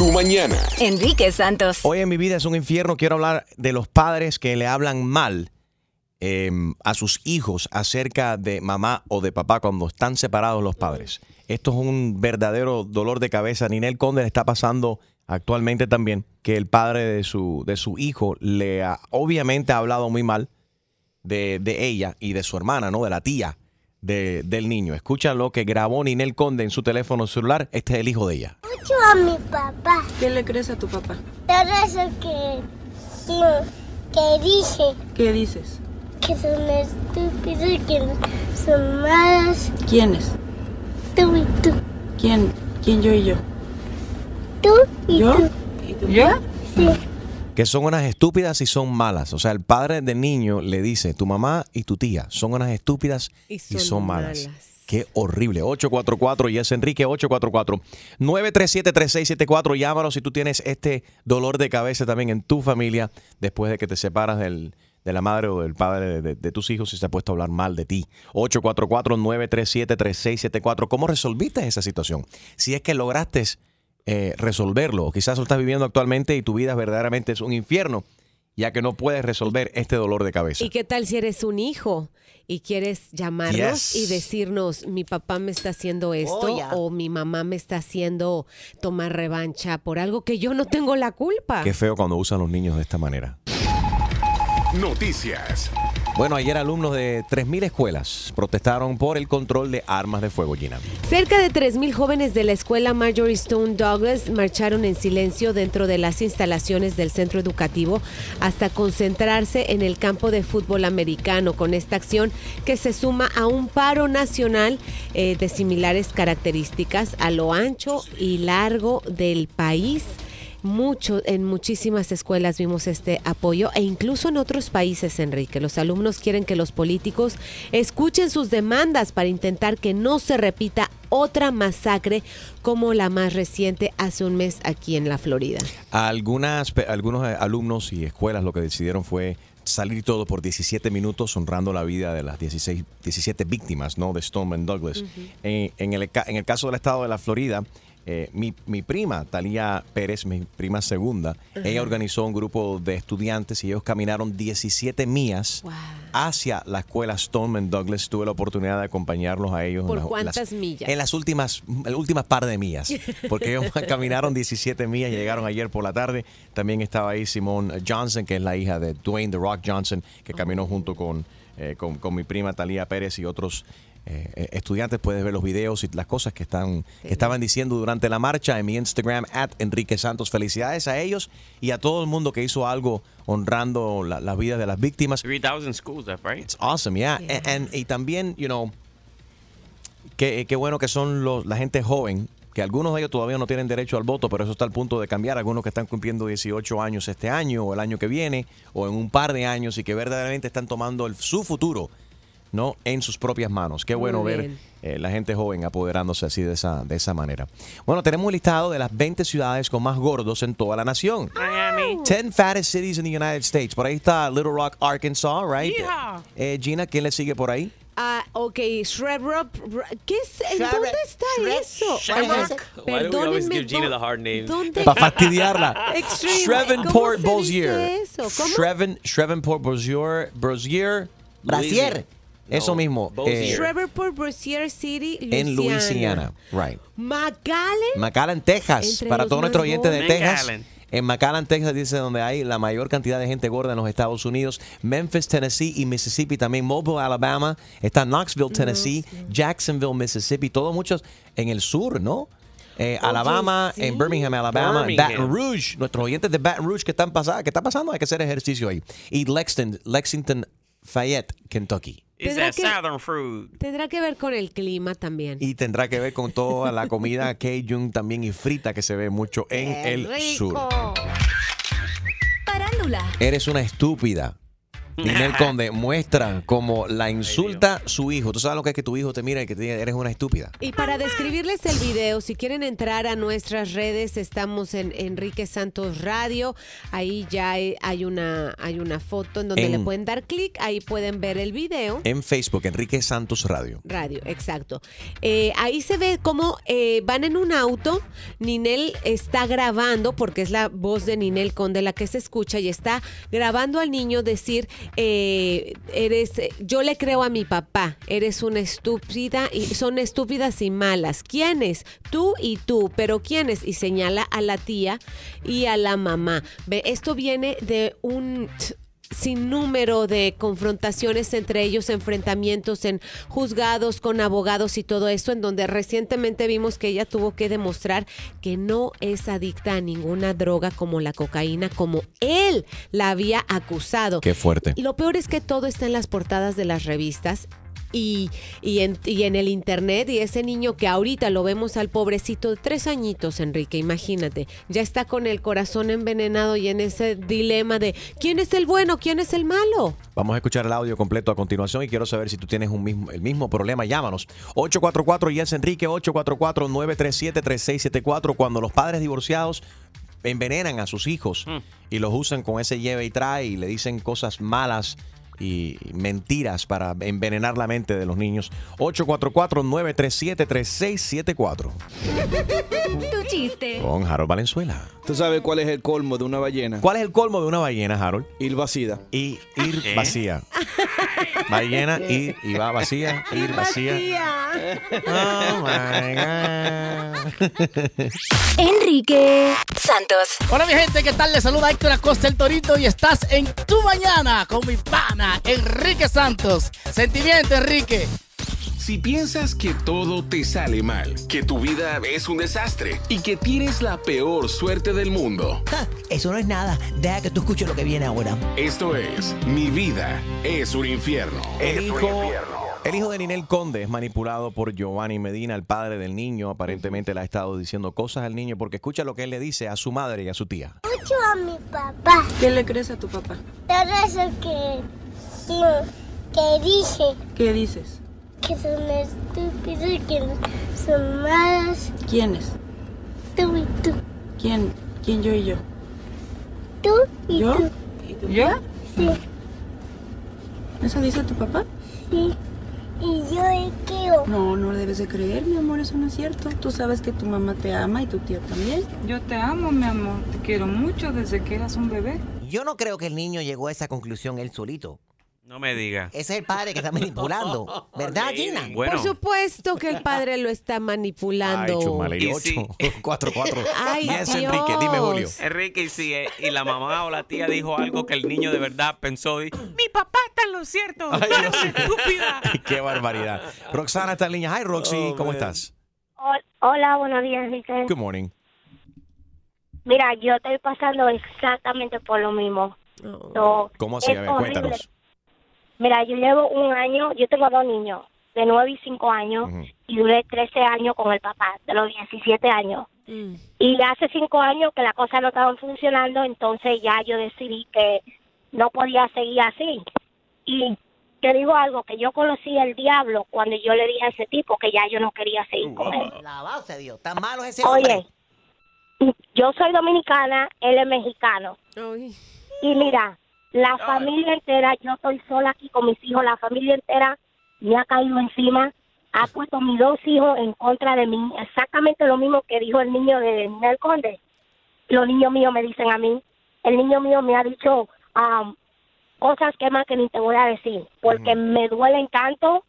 tu mañana. Enrique Santos. Hoy en mi vida es un infierno. Quiero hablar de los padres que le hablan mal eh, a sus hijos acerca de mamá o de papá cuando están separados los padres. Esto es un verdadero dolor de cabeza. Ninel Conde le está pasando actualmente también que el padre de su, de su hijo le ha, obviamente ha hablado muy mal de, de ella y de su hermana, ¿no? De la tía de- del niño. Escucha lo que grabó Ninel Conde en su teléfono celular. Este es el hijo de ella. mucho a mi papá. ¿Qué le crees a tu papá? Todo eso que, que, que dije ¿Qué dices? que son estúpidos, que son malos. ¿Quiénes? Tú y tú. ¿Quién? ¿Quién yo y yo? Tú y ¿Yo? tú. ¿Y tu papá? Sí. Que son unas estúpidas y son malas. O sea, el padre del niño le dice, tu mamá y tu tía son unas estúpidas y son, malas. Qué horrible. 844 y es Enrique 844 937 3674. Llámanos si tú tienes este dolor de cabeza también en tu familia después de que te separas del, de la madre o del padre de, de- de tus hijos y se ha puesto a hablar mal de ti. 844 937 3674. ¿Cómo resolviste esa situación? Si es que lograste eh, resolverlo. Quizás lo estás viviendo actualmente y tu vida verdaderamente es un infierno, ya que no puedes resolver este dolor de cabeza. ¿Y qué tal si eres un hijo y quieres llamarnos Yes. y decirnos, mi papá me está haciendo esto Oh, ya. o mi mamá me está haciendo tomar revancha por algo que yo no tengo la culpa? Qué feo cuando usan los niños de esta manera. Noticias. Bueno, ayer alumnos de 3.000 escuelas protestaron por el control de armas de fuego, Gina. Cerca de 3.000 jóvenes de la escuela Marjorie Stone Douglas marcharon en silencio dentro de las instalaciones del centro educativo hasta concentrarse en el campo de fútbol americano con esta acción que se suma a un paro nacional eh, de similares características a lo ancho y largo del país. Mucho, en muchísimas escuelas vimos este apoyo e incluso en otros países, Enrique. Los alumnos quieren que los políticos escuchen sus demandas para intentar que no se repita otra masacre como la más reciente hace un mes aquí en la Florida. Algunas, algunos eh, alumnos y escuelas lo que decidieron fue salir todo por 17 minutos honrando la vida de las 16, 17 víctimas ¿no? de Stoneman Douglas. Eh, en, el, ca- en el caso del estado de la Florida, eh, mi, mi prima, Talía Pérez, mi prima segunda, ella organizó un grupo de estudiantes y ellos caminaron 17 millas hacia la escuela Stoneman Douglas. Tuve la oportunidad de acompañarlos a ellos. en ¿Por las- cuántas las- millas? En las últimas, las últimas par de millas, porque ellos caminaron 17 millas, llegaron ayer por la tarde. También estaba ahí Simone Johnson, que es la hija de Dwayne The Rock Johnson, que caminó junto con, eh, con, con mi prima Talía Pérez y otros eh, eh, estudiantes. Puedes ver los videos y las cosas que, están, que estaban diciendo durante la marcha en mi Instagram, at Enrique Santos. Felicidades a ellos y a todo el mundo que hizo algo honrando la- las vidas de las víctimas. 3,000 schools, that's right? It's awesome, yeah. And- and- y también, you know, qué, qué bueno que son los, la gente joven, que algunos de ellos todavía no tienen derecho al voto, pero eso está al punto de cambiar. Algunos que están cumpliendo 18 años este año o el año que viene o en un par de años y que verdaderamente están tomando el- su futuro. ¿No? en sus propias manos. Qué bueno ver eh, la gente joven apoderándose así de esa, de esa manera. Bueno, tenemos un listado de las 20 ciudades con más gordos en toda la nación. Miami. 10 fattest cities in the United States. Por ahí está Little Rock, Arkansas, right? Yeah. Eh, Gina, ¿quién le sigue por ahí? Ah, ok, Shreveport. ¿Qué es? ¿En Shre- dónde está Shre- eso? Shamrock. Why do we always Perdónenme, give Gina ¿dó- the hard names? ¿Dónde? Para fastidiarla. Extreme. Shreveport, ¿Cómo se dice Bossier. eso? ¿Cómo? Shreven, Shreveport, Bossier, Bossier. Brasier. Eso mismo. Eh, Shreveport, Bossier City, Louisiana. en Louisiana. Right. McAllen. McAllen, Texas. Entre Para todos nuestros oyentes de. Texas. McAllen. En McAllen, Texas, dice donde hay la mayor cantidad de gente gorda en los Estados Unidos. Memphis, Tennessee y Mississippi. También Mobile, Alabama. Está Knoxville, Tennessee. Jacksonville, Mississippi. Todos muchos en el sur, ¿no? Eh, Alabama, sí. en Birmingham, Alabama, Birmingham. Baton Rouge, nuestros oyentes de Baton Rouge que están pasando, que está pasando, hay que hacer ejercicio ahí. Y Lexington, Lexington, Fayette, Kentucky. Que-. Tendrá que ver con el clima también. Y tendrá que ver con toda la comida Cajun también y frita que se ve mucho en el sur. Parándula. Eres una estúpida Ninel Conde muestra como la insulta su hijo. Tú sabes lo que es que tu hijo te mira y que te diga eres una estúpida. Y para describirles el video, si quieren entrar a nuestras redes, estamos en Enrique Santos Radio. Ahí ya hay hay una, hay una foto en donde En- le pueden dar clic. Ahí pueden ver el video. En Facebook, Enrique Santos Radio. Radio, exacto. Eh, ahí se ve cómo eh, van en un auto. Ninel está grabando, porque es la voz de Ninel Conde la que se escucha, y está grabando al niño decir: eh, eres, Yo le creo a mi papá, eres una estúpida, y son estúpidas y malas. ¿Quiénes? Tú y tú, pero ¿quiénes? Y señala a la tía y a la mamá. Ve, esto viene de un sin número de confrontaciones entre ellos, enfrentamientos en juzgados con abogados y todo eso, en donde recientemente vimos que ella tuvo que demostrar que no es adicta a ninguna droga como la cocaína, como él la había acusado. Qué fuerte. Lo peor es que todo está en las portadas de las revistas. Y, y, en, y en el internet y ese niño que ahorita lo vemos al pobrecito de tres añitos, Enrique, imagínate, ya está con el corazón envenenado y en ese dilema de quién es el bueno, quién es el malo. Vamos a escuchar el audio completo a continuación y quiero saber si tú tienes un mismo, el mismo problema. Llámanos. 844 Yes Enrique 844-937-3674. Cuando los padres divorciados envenenan a sus hijos y los usan con ese lleve y trae y le dicen cosas malas y mentiras para envenenar la mente de los niños. 844-937-3674. Tu chiste. Con Harold Valenzuela. ¿Tú sabes cuál es el colmo de una ballena? ¿Cuál es el colmo de una ballena, Harold? Ir vacía. Y ir ¿Qué? vacía. Ballena, ir y va vacía, ir vacía. Oh my Enrique Santos. Hola mi gente, ¿qué tal? Les saluda Héctor Acosta el Torito y estás en Tu Mañana con mi pana Enrique Santos. Sentimiento, Enrique. Si piensas que todo te sale mal, que tu vida es un desastre y que tienes la peor suerte del mundo, Eso no es nada. Deja que tú escuches lo que viene ahora. esto es Mi vida es un infierno. El hijo, el hijo de Ninel Conde es manipulado por Giovanni Medina, el padre del niño. Aparentemente le ha estado diciendo cosas al niño porque escucha lo que él le dice a su madre y a su tía. Mucho a mi papá. ¿Qué le crees a tu papá? Todo eso que, que, que dije ¿Qué dices? que son estúpidos, que son malas. ¿Quiénes? Tú y tú. ¿Quién? ¿Quién yo y yo? Tú y ¿Yo? tú. ¿Yo? Sí, ¿Eso dice tu papá? sí. Y yo le creo. No, no debes de creer, mi amor, eso no es cierto. Tú sabes que tu mamá te ama y tu tía también. Yo te amo, mi amor. Te quiero mucho desde que eras un bebé. Yo no creo que el niño llegó a esa conclusión él solito. No me diga. Ese es el padre que está manipulando. ¿Verdad, Gina? Bueno. Por supuesto que el padre lo está manipulando. Ay, chumale, y Y 8, sí. 4, 4. Ay, Yes, Dios. Enrique, dime Julio. Enrique, y si eh, y la mamá o la tía dijo algo que el niño de verdad pensó, y, mi papá está en lo cierto. Ay, eres una estúpida. Qué barbaridad. Roxana está en línea. Hi, Roxy, Oh, ¿cómo man. estás? Hola, buenos días, Enrique. Good morning. Mira, yo estoy pasando exactamente por lo mismo. So, ¿Cómo así? A ver, horrible. cuéntanos. Mira, yo llevo un año, yo tengo dos niños, de 9 y 5 años, y duré 13 años con el papá, de los 17 años. Y hace 5 años que las cosas no estaban funcionando, entonces ya yo decidí que no podía seguir así. Y te digo algo, que yo conocí al diablo cuando yo le dije a ese tipo que ya yo no quería seguir con él. Alabado sea Dios. Tan malo es ese hombre. Oye, yo soy dominicana, él es mexicano. Y mira, la familia entera, yo estoy sola aquí con mis hijos, la familia entera me ha caído encima, ha puesto mis dos hijos en contra de mí, exactamente lo mismo que dijo el niño de Nel Conde. Los niños míos me dicen a mí, el niño mío me ha dicho am, cosas que más que ni te voy a decir, porque me duelen tanto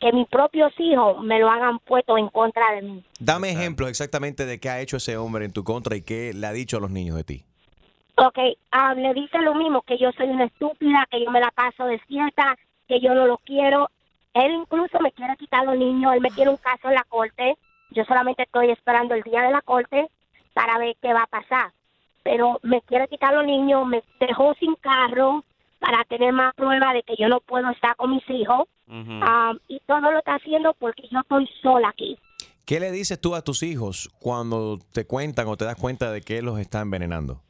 que mis propios hijos me lo hagan puesto en contra de mí. Dame ejemplos exactamente de qué ha hecho ese hombre en tu contra y qué le ha dicho a los niños de ti. Ok, ah, le dice lo mismo, que yo soy una estúpida, que yo me la paso despierta, que yo no lo quiero. Él incluso me quiere quitar los niños, él me tiene un caso en la corte. Yo solamente estoy esperando el día de la corte para ver qué va a pasar. Pero me quiere quitar los niños, me dejó sin carro para tener más prueba de que yo no puedo estar con mis hijos. Ah, y todo lo está haciendo porque yo estoy sola aquí. ¿Qué le dices tú a tus hijos cuando te cuentan o te das cuenta de que él los está envenenando?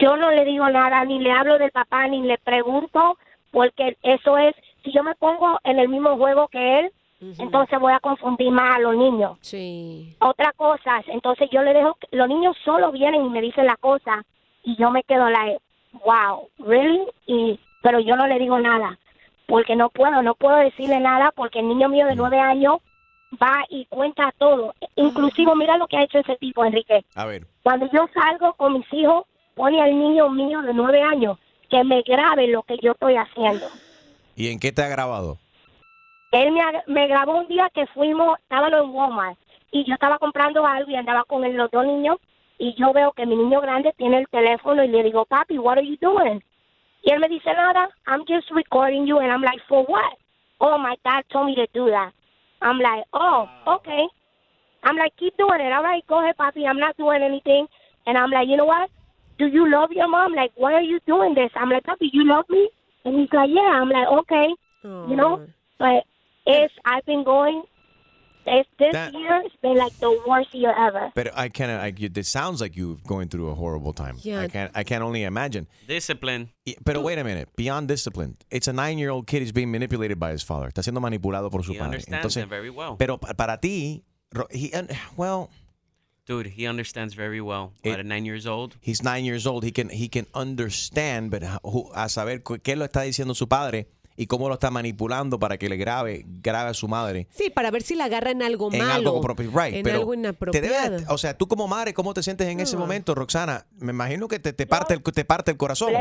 Yo no le digo nada, ni le hablo del papá, ni le pregunto, porque eso es, si yo me pongo en el mismo juego que él, entonces voy a confundir más a los niños. Sí. Otra cosa, entonces yo le dejo, los niños solo vienen y me dicen la cosa y yo me quedo la, wow, really? Y, pero yo no le digo nada, porque no puedo, no puedo decirle nada porque el niño mío de nueve años va y cuenta todo. Inclusive, mira lo que ha hecho ese tipo, Enrique. A ver. Cuando yo salgo con mis hijos, pone al niño mío de nueve años que me grabe lo que yo estoy haciendo. ¿Y en qué te ha grabado? Él me, me grabó un día que fuimos, estábamos en Walmart y yo estaba comprando algo y andaba con el- los dos niños y yo veo que mi niño grande tiene el teléfono y le digo, papi, what are you doing? Y él me dice, nada, I'm just recording you and I'm like, for what? Oh, my dad told me to do that. I'm like, oh, okay. I'm like, keep doing it. All right, go ahead, papi. I'm not doing anything. And I'm like, you know what? Do you love your mom? Like, why are you doing this? I'm like, papi, you love me? And he's like, yeah. I'm like, okay. You know? Oh. But it's, I've been going, it's, this That- year, it's been like the worst year ever. But I can't. I, you- it sounds like you're going through a horrible time. Yeah. I can't. I can only imagine. Discipline. Y- Pero wait a minute. Beyond discipline, it's a nine-year-old kid is being manipulated by his father. Está siendo manipulado por su He padre. understands them very well. Pero para ti, he, well, Dude, he understands very well. It- At nine years old. he's nine years old. He can he can understand, but who- a saber qué lo está diciendo su padre y cómo lo está manipulando para que le grabe grabe a su madre. Sí, para ver si la agarra en algo en malo. algo propio, right, en pero algo te inapropiado. debe, o sea, tú como madre, ¿cómo te sientes en ese momento, Roxana? Me imagino que te, te parte el te parte el corazón.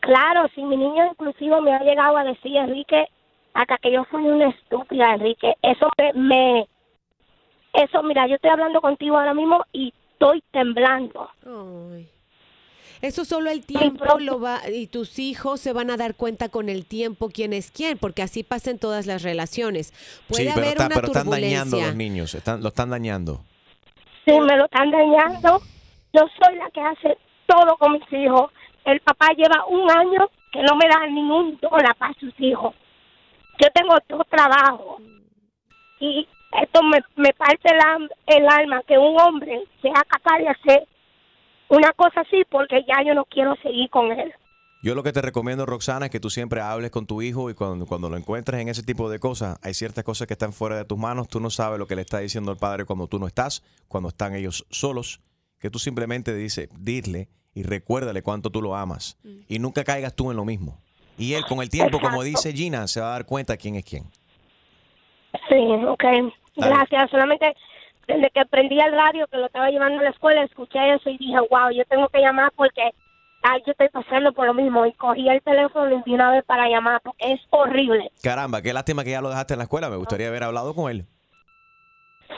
Claro, si mi niño inclusive me ha llegado a decir, Enrique, hasta que yo soy una estúpida, Enrique, eso me, me- eso, mira, yo estoy hablando contigo ahora mismo y estoy temblando. Ay. Eso solo el tiempo lo va y tus hijos se van a dar cuenta con el tiempo quién es quién, porque así pasa en todas las relaciones. Puede sí, pero, haber está- una pero están dañando a los niños, están, lo están dañando. Sí, me lo están dañando. Yo soy la que hace todo con mis hijos. El papá lleva un año que no me da ningún dólar para sus hijos. Yo tengo dos trabajos. Y esto me, me parte el, am- el alma que un hombre sea capaz de hacer una cosa así porque ya yo no quiero seguir con él. Yo lo que te recomiendo, Roxana, es que tú siempre hables con tu hijo y cuando, cuando lo encuentres en ese tipo de cosas, hay ciertas cosas que están fuera de tus manos. Tú no sabes lo que le está diciendo el padre cuando tú no estás, cuando están ellos solos, que tú simplemente dices, dile y recuérdale cuánto tú lo amas. Y nunca caigas tú en lo mismo. Y él con el tiempo, como dice Gina, se va a dar cuenta quién es quién. Sí, ok. Gracias. Solamente desde que prendí el radio, que lo estaba llevando a la escuela, escuché eso y dije, wow, yo tengo que llamar porque ay, yo estoy pasando por lo mismo. Y cogí el teléfono y de una vez para llamar porque es horrible. Caramba, qué lástima que ya lo dejaste en la escuela. Me gustaría haber hablado con él.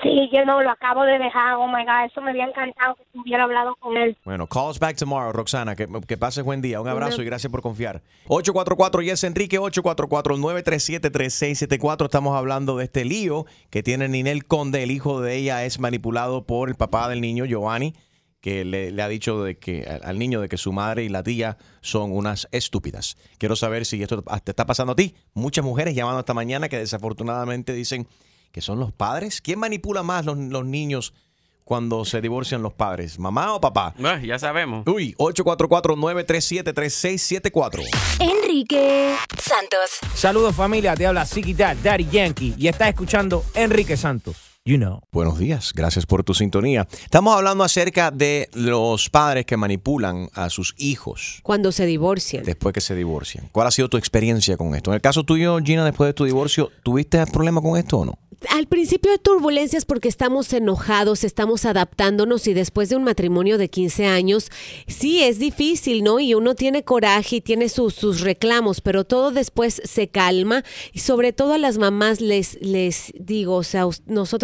Sí, yo no lo acabo de dejar. Oh my God, eso me había encantado que hubiera hablado con él. Bueno, calls back tomorrow, Roxana. Que, que pases buen día. Un abrazo y gracias por confiar. 844 Yes Enrique, 844-937-3674. Estamos hablando de este lío que tiene Ninel Conde. El hijo de ella es manipulado por el papá del niño, Giovanni, que le, le ha dicho de que, al, al niño de que su madre y la tía son unas estúpidas. Quiero saber si esto te está pasando a ti. Muchas mujeres llamando esta mañana que desafortunadamente dicen que son los padres. ¿Quién manipula más los, los niños cuando se divorcian los padres? ¿Mamá o papá? Ya sabemos. Uy, 844-937-3674. Enrique Santos. Saludos familia, te habla Siki Dad, Daddy Yankee y estás escuchando Enrique Santos. You know. Buenos días, gracias por tu sintonía. Estamos hablando acerca de los padres que manipulan a sus hijos Cuando se divorcian. después que se divorcian. ¿Cuál ha sido tu experiencia con esto? En el caso tuyo, Gina, después de tu divorcio, ¿tuviste problema con esto o no? Al principio hay turbulencias porque estamos enojados, estamos adaptándonos y después de un matrimonio de 15 años, sí es difícil, ¿no? Y uno tiene coraje y tiene sus, sus reclamos, pero todo después se calma y sobre todo a las mamás les, les digo, o sea, us-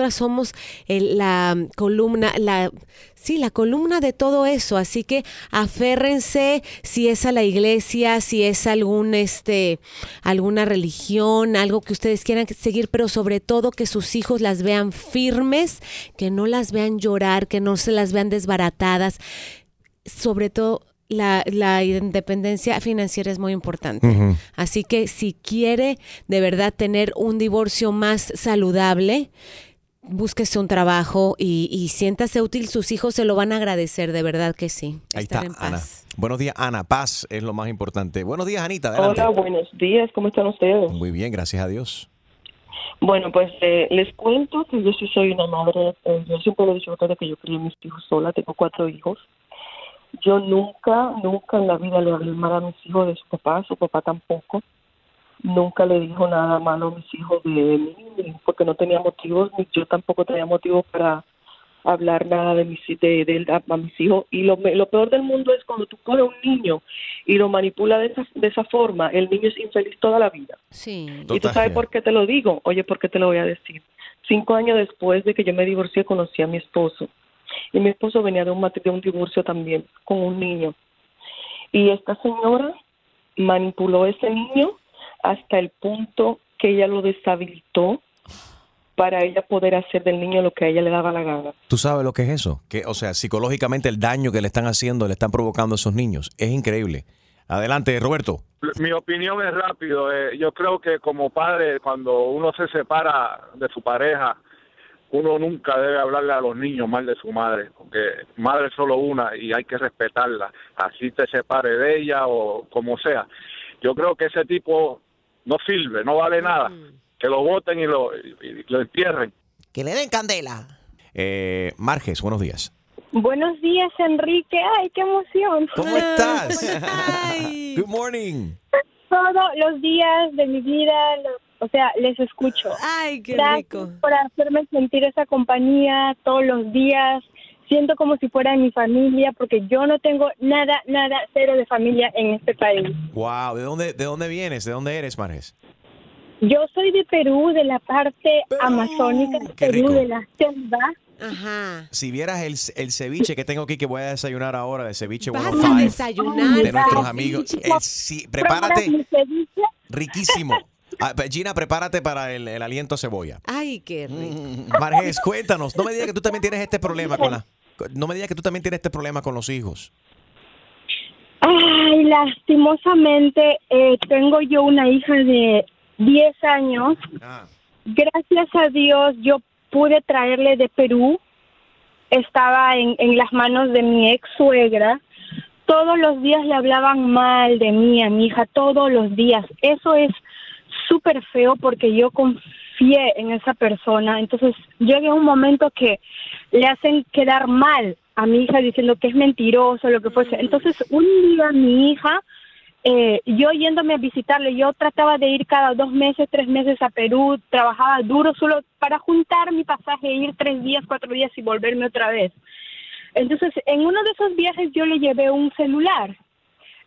nosotras somos el- la columna, la... Sí, la columna de todo eso, así que aférrense si es a la iglesia, si es algún este alguna religión, algo que ustedes quieran seguir, pero sobre todo que sus hijos las vean firmes, que no las vean llorar, que no se las vean desbaratadas. Sobre todo la, la independencia financiera es muy importante. Así que si quiere de verdad tener un divorcio más saludable, búsquese un trabajo y, y siéntase útil, sus hijos se lo van a agradecer, de verdad que sí. Ahí Estar está, en Ana. paz. Buenos días, Ana. Paz es lo más importante. Buenos días, Anita. Adelante. Hola, buenos días, ¿cómo están ustedes? Muy bien, gracias a Dios. Bueno, pues eh, les cuento que yo sí soy una madre, eh, yo siempre le he dicho que yo crié a mis hijos sola, tengo cuatro hijos. Yo nunca, nunca en la vida le hablé mal a mis hijos de su papá, su papá tampoco. Nunca le dijo nada malo a mis hijos de mí, porque no tenía motivos, ni yo tampoco tenía motivos para hablar nada de mis, de, de él a, mis hijos. Y lo, me- lo peor del mundo es cuando tú coges a un niño y lo manipulas de esa, de esa forma, el niño es infeliz toda la vida. Sí. ¿Y tú sabes por qué te lo digo? Oye, ¿por qué te lo voy a decir? Cinco años después de que yo me divorcié, conocí a mi esposo. Y mi esposo venía de un, de un divorcio también, con un niño. Y esta señora manipuló a ese niño hasta el punto que ella lo deshabilitó para ella poder hacer del niño lo que a ella le daba la gana. ¿Tú sabes lo que es eso? Que, o sea, psicológicamente el daño que le están haciendo, le están provocando a esos niños. Es increíble. Adelante, Roberto. Mi opinión es rápido. eh, yo creo que como padre, cuando uno se separa de su pareja, uno nunca debe hablarle a los niños mal de su madre, porque madre es solo una y hay que respetarla, así te separe de ella o como sea. Yo creo que ese tipo no sirve, no vale nada. Que lo voten y lo, y- y lo entierren. Que le den candela. Eh, Marges, buenos días. Buenos días, Enrique. Ay, qué emoción. ¿Cómo estás? Good morning. Todos los días de mi vida, lo- o sea, les escucho. Ay, qué Gracias rico. por hacerme sentir esa compañía todos los días. Siento como si fuera mi familia, porque yo no tengo nada, nada, cero de familia en este país. Wow, ¿de dónde, de dónde vienes? ¿De dónde eres, Marges? Yo soy de Perú, de la parte amazónica de qué Perú, rico. de la selva. Ajá. Si vieras el, el ceviche que tengo aquí que voy a desayunar ahora, de ceviche Vas 105, a desayunar. de nuestros amigos. El ci- prepárate, Mi ceviche. riquísimo. Ah, Gina, prepárate para el, el aliento a cebolla. Ay, qué rico. Marges, cuéntanos. No me digas que tú también tienes este problema con la. No me digas que tú también tienes este problema con los hijos. Ay, lastimosamente eh, tengo yo una hija de 10 años. Gracias a Dios yo pude traerle de Perú. Estaba en, en las manos de mi ex suegra. Todos los días le hablaban mal de mí a mi hija, todos los días. Eso es súper feo porque yo confié en esa persona. Entonces llega un momento que le hacen quedar mal a mi hija diciendo que es mentiroso, lo que fuese. Entonces un día mi hija, eh, yo yéndome a visitarle, yo trataba de ir cada dos meses, tres meses a Perú, trabajaba duro solo para juntar mi pasaje, ir tres días, cuatro días y volverme otra vez. Entonces, en uno de esos viajes yo le llevé un celular.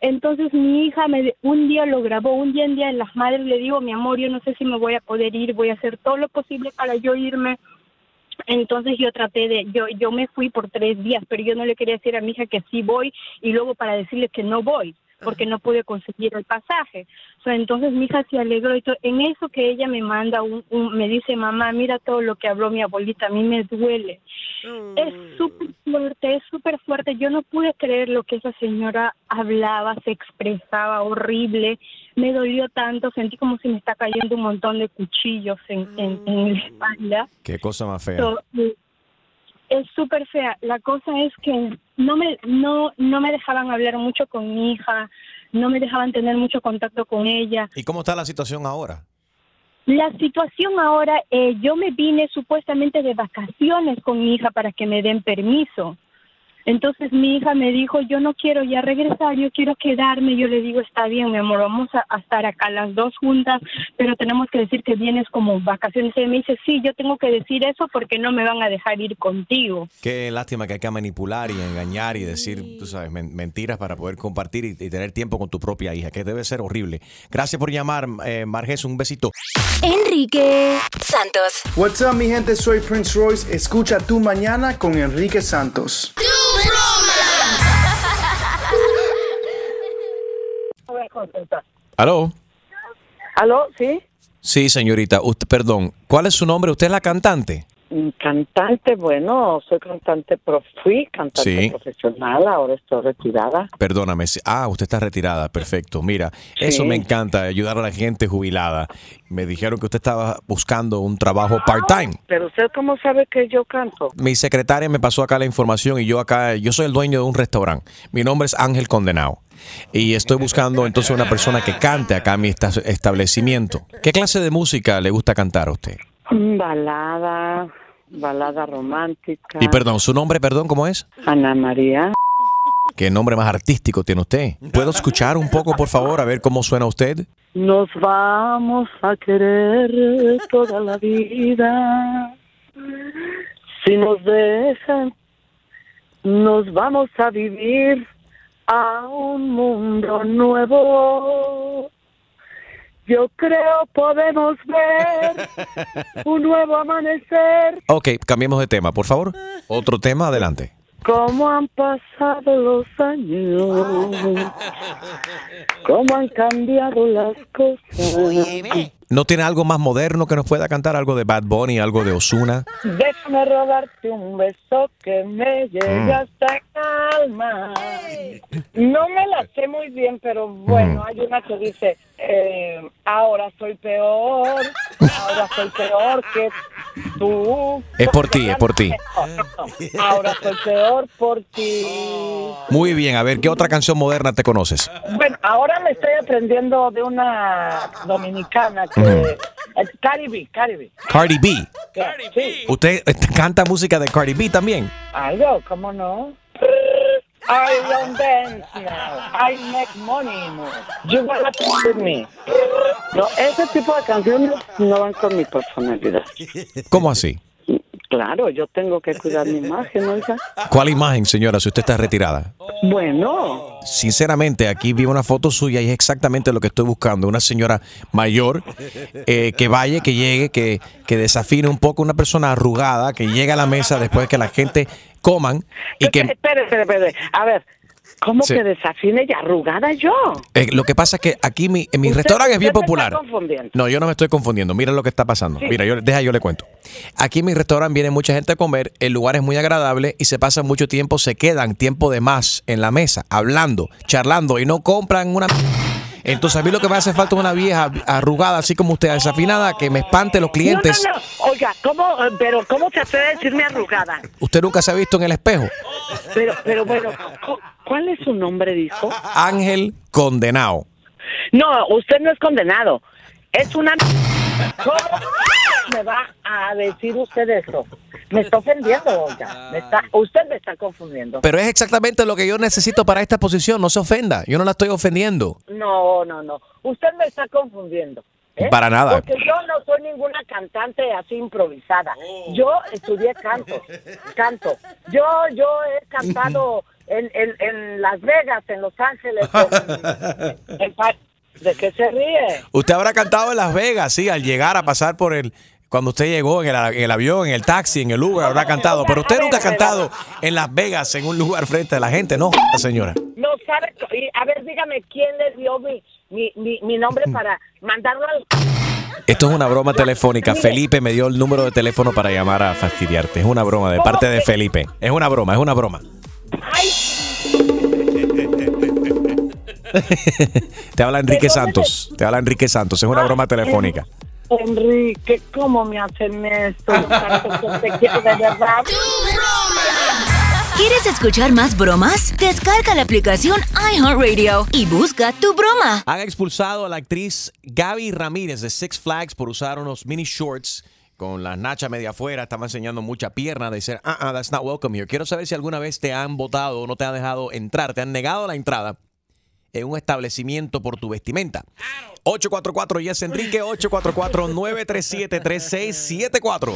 Entonces mi hija me, un día lo grabó, un día en día en las madres le digo, mi amor, yo no sé si me voy a poder ir, voy a hacer todo lo posible para yo irme. Entonces yo traté de, yo, yo me fui por tres días, pero yo no le quería decir a mi hija que sí voy y luego para decirle que no voy, porque no pude conseguir el pasaje. O sea, entonces mi hija se alegró y todo. en eso que ella me manda, un, un- me dice, mamá, mira todo lo que habló mi abuelita, a mí me duele. Es súper fuerte, es súper fuerte. Yo no pude creer lo que esa señora hablaba, se expresaba horrible. Me dolió tanto, sentí como si me está cayendo un montón de cuchillos en, en, en la espalda. Qué cosa más fea. So, eh, es súper fea. La cosa es que no me, no, no me dejaban hablar mucho con mi hija, no me dejaban tener mucho contacto con ella. ¿Y cómo está la situación ahora? La situación ahora, eh, yo me vine supuestamente de vacaciones con mi hija para que me den permiso. Entonces mi hija me dijo, yo no quiero ya regresar, yo quiero quedarme. Yo le digo, está bien, mi amor, vamos a, a estar acá las dos juntas, pero tenemos que decir que vienes como vacaciones. Y me dice, sí, yo tengo que decir eso porque no me van a dejar ir contigo. Qué lástima que hay que manipular y engañar y decir, tú sabes, men- mentiras para poder compartir y, y tener tiempo con tu propia hija, que debe ser horrible. Gracias por llamar, eh, Marges, un besito. Enrique Santos. What's up, mi gente? Soy Prince Royce. Escucha tu mañana con Enrique Santos. ¿Aló? ¿Aló? ¿Sí? Sí, señorita. Usted, perdón, ¿cuál es su nombre? ¿Usted es la cantante? Cantante, bueno, soy cantante, pro, fui cantante Sí. profesional, ahora estoy retirada. Perdóname. Ah, usted está retirada. Perfecto. Mira, eso me encanta, ayudar a la gente jubilada. Me dijeron que usted estaba buscando un trabajo part-time. Pero usted cómo sabe que yo canto? Mi secretaria me pasó acá la información y yo acá, yo soy el dueño de un restaurante. Mi nombre es Ángel Condenado. Y estoy buscando entonces una persona que cante acá en mi esta- establecimiento. ¿Qué clase de música le gusta cantar a usted? Balada, balada romántica. Y perdón, ¿su nombre, perdón, cómo es? Ana María. ¿Qué nombre más artístico tiene usted? ¿Puedo escuchar un poco, por favor, a ver cómo suena usted? Nos vamos a querer toda la vida. Si nos dejan, nos vamos a vivir a un mundo nuevo. Yo creo podemos ver un nuevo amanecer. Ok, cambiemos de tema, por favor. Otro tema, adelante. Cómo han pasado los años, cómo han cambiado las cosas. ¿No tiene algo más moderno que nos pueda cantar? ¿Algo de Bad Bunny, algo de Osuna? Déjame robarte un beso que me llegue Mm. hasta el alma. No me la sé muy bien, pero bueno, hay una que dice, eh, ahora soy peor, ahora soy peor que tú. Es por ti, es por ti. Ahora soy peor por ti. Muy bien, a ver, ¿qué otra canción moderna te conoces? Bueno, ahora me estoy aprendiendo de una dominicana que es Caribe, Caribe. Cardi B. Sí. ¿Usted eh, canta música de Cardi B también? Algo, ¿cómo no? I don't dance now. I make money more. You wanna dance with me. No, ese tipo de canciones no van con mi personalidad. ¿Cómo así? Claro, yo tengo que cuidar mi imagen, oiga. ¿Cuál imagen, señora, si usted está retirada? Bueno, Sinceramente, aquí vi una foto suya y es exactamente lo que estoy buscando. Una señora mayor eh, que vaya, que llegue, que, que desafine un poco. Una persona arrugada que llega a la mesa después que la gente coman y que... espere, espere, espere. A ver, ¿cómo Sí. que desafine y arrugada yo? eh, lo que pasa es que aquí mi, en mi Usted- restaurante es bien popular. No, yo no me estoy confundiendo. Mira lo que está pasando. Sí. Mira, yo, deja, yo le cuento. Aquí en mi restaurante viene mucha gente a comer, el lugar es muy agradable y se pasan mucho tiempo, se quedan tiempo de más en la mesa, hablando, charlando y no compran una... Entonces a mí lo que me hace falta es una vieja arrugada, así como usted, desafinada, que me espante los clientes. No, no, no. Oiga, ¿cómo, eh, pero ¿cómo se atreve a decirme arrugada? Usted nunca se ha visto en el espejo. Pero, pero bueno, cu- ¿cuál es su nombre, dijo? Ángel condenado. No, usted no es condenado. Es una... ¿Cómo me va a decir usted eso? Me está ofendiendo. Me está... Usted me está confundiendo. Pero es exactamente lo que yo necesito para esta posición, no se ofenda. Yo no la estoy ofendiendo. No, no, no. Usted me está confundiendo. ¿eh? Para nada. Porque yo no soy ninguna cantante así improvisada. Yo estudié canto, canto. Yo, yo he cantado en, en, en Las Vegas, en Los Ángeles, en- en Pa- ¿De qué se ríe? Usted habrá cantado en Las Vegas, sí, al llegar a pasar por el. Cuando usted llegó en el, en el avión, en el taxi, en el Uber, habrá cantado. Pero usted nunca ha cantado en Las Vegas, en un lugar frente a la gente, ¿no, señora? No sabe. y, a ver, dígame quién le dio mi, mi, mi, mi nombre para mandarlo al. Esto es una broma telefónica. Felipe me dio el número de teléfono para llamar a fastidiarte. Es una broma de parte de Felipe. Es una broma, es una broma. Te habla Enrique Santos. Te habla Enrique Santos. Es una broma telefónica. Enrique, ¿cómo me hacen esto? Yo tanto que te quiero de verdad. ¿Quieres escuchar más bromas? Descarga la aplicación iHeartRadio y busca tu broma. Han expulsado a la actriz Gaby Ramírez de Six Flags por usar unos mini shorts con la nacha media afuera. Estaba enseñando mucha pierna. Decir, ah, ah, that's not welcome here. Quiero saber si alguna vez te han votado o no te han dejado entrar, te han negado la entrada en un establecimiento por tu vestimenta. 844 Yes Enrique 844-937-3674.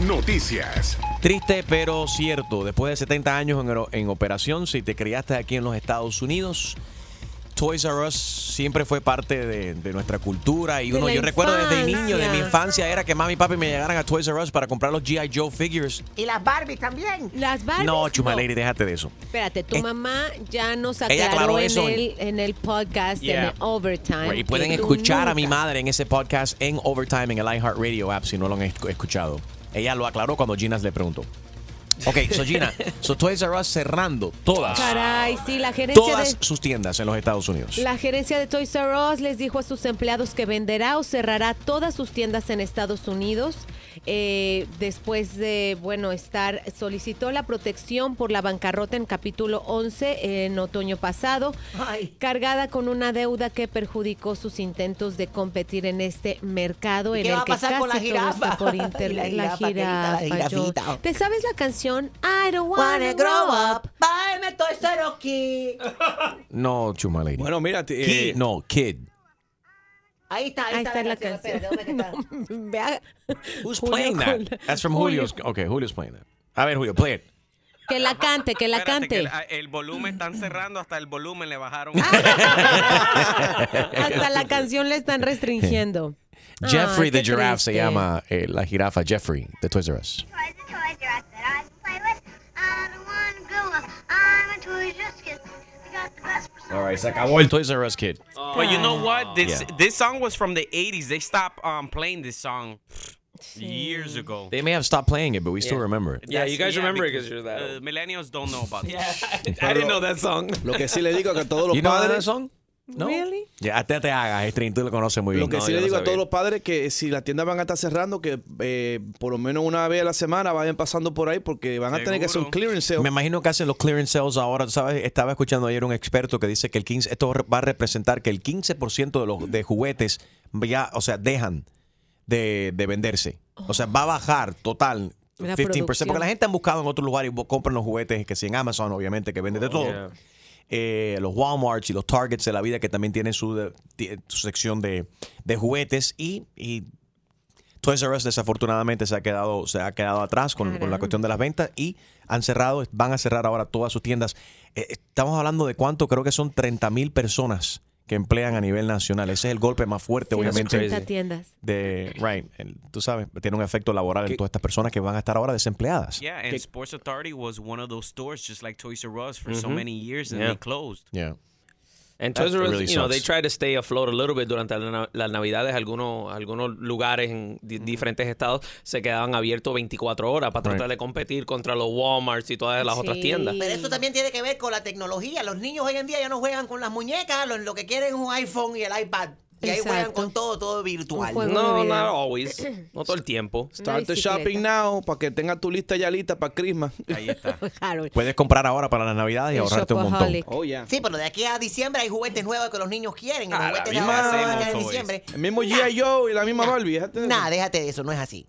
Noticias. Triste pero cierto. Después de 70 años en, en operación, si te criaste aquí en los Estados Unidos, Toys R Us siempre fue parte de, de nuestra cultura y uno, yo recuerdo desde niño, de mi infancia, era que mami y papi me llegaran a Toys R Us para comprar los G.I. Joe figures. Y las Barbie también. Las Barbies. No, Chuma Lady, déjate de eso. Espérate, tu mamá ya nos ella aclaró aclaró en, eso en- el, en el podcast, en el Overtime. Y pueden escuchar a mi madre en ese podcast en Overtime en el iHeartRadio app si no lo han esc- escuchado. Ella lo aclaró cuando Gina le preguntó. Ok, so Gina, so Toys R Us cerrando todas, Caray, sí, la gerencia todas de... sus tiendas en los Estados Unidos. La gerencia de Toys R Us les dijo a sus empleados que venderá o cerrará todas sus tiendas en Estados Unidos. Eh, después de, bueno, estar, solicitó la protección por la bancarrota en capítulo 11 en otoño pasado, cargada con una deuda que perjudicó sus intentos de competir en este mercado ¿Y en qué el va a que pasar con casi la todo jirafa? está por la internet. La jirafa, querida, la jirafa, jirafita. ¿Te sabes la canción? I don't wanna Wanna grow up. Bye, me estoy cero aquí. No, Chuma Lady. Bueno, mira, eh, Kid, no, Kid. Ahí está, ahí, Ahí está, está la canción. canción. Espérate, ¿dónde está? Vea, Who's Julio playing con- that? That's from Julio. Julio's. Okay, Julio's playing that. A ver, Julio, play it. Que la cante, que la Espérate, que cante. el, el volumen están cerrando, hasta el volumen le bajaron. Hasta la canción le están restringiendo. Jeffrey Ay, the Giraffe se triste. llama eh, la jirafa Jeffrey de Toys R Us. All right, se acabó el Toys R Us Kid. But you know what? This Yeah. this song was from the 80s. They stopped um, playing this song years ago. They may have stopped playing it, but we still remember it. Yeah, you guys remember it because you're that uh, millennials don't know about it. I didn't know that song. Lo que sí le digo que todos los You know that padres. song? No. Really? Ya, te, te hagas, Estrin, tú lo conoces muy bien. Lo que No, sí le no digo a todos los padres que si las tiendas van a estar cerrando, que eh, por lo menos una vez a la semana vayan pasando por ahí porque van a tener que hacer un clearance sale. Me imagino que hacen los clearance sales ahora, ¿sabes? Estaba escuchando ayer un experto que dice que el 15, esto va a representar que el 15% de los de juguetes ya, o sea, dejan de, de venderse. O sea, va a bajar total. La 15%, producción. porque la gente han buscado en otro lugar y compran los juguetes que si en Amazon, obviamente, que vende de todo. Yeah. Eh, los Walmarts y los Targets de la vida que también tienen su, sección de, de juguetes y, y Toys R Us desafortunadamente se ha quedado, se ha quedado atrás con, con la cuestión de las ventas y han cerrado, van a cerrar ahora todas sus tiendas. Eh, estamos hablando de cuánto, creo que son 30 mil personas que emplean a nivel nacional. Ese es el golpe más fuerte, obviamente. 80 tiendas. De, right, el- tú sabes, tiene un efecto laboral en todas estas personas que van a estar ahora desempleadas. Yeah, and Sports Authority was one of those stores, just like Toys R Us, for so Mhm. many years, and Yeah. they closed. Yeah. And Toys R Us, really you know, they try to stay afloat a little bit durante la las navidades. Algunos, algunos lugares en di- diferentes estados se quedaban abiertos 24 horas para tratar Right. de competir contra los Walmarts y todas las otras tiendas. Pero eso también tiene que ver con la tecnología. Los niños hoy en día ya no juegan con las muñecas, lo, lo que quieren es un iPhone y el iPad. Y ahí juegan con todo, todo virtual. No, not always. No todo el tiempo. Start the shopping now para que tengas tu lista ya lista para Christmas. Ahí está. Puedes comprar ahora para las navidades y El ahorrarte un montón. Oh, yeah. Sí, pero de aquí a diciembre hay juguetes nuevos que los niños quieren. Los Ah, la de ahora diciembre. El mismo G.I. Joe y la misma Barbie. Nah, déjate de eso, no es así.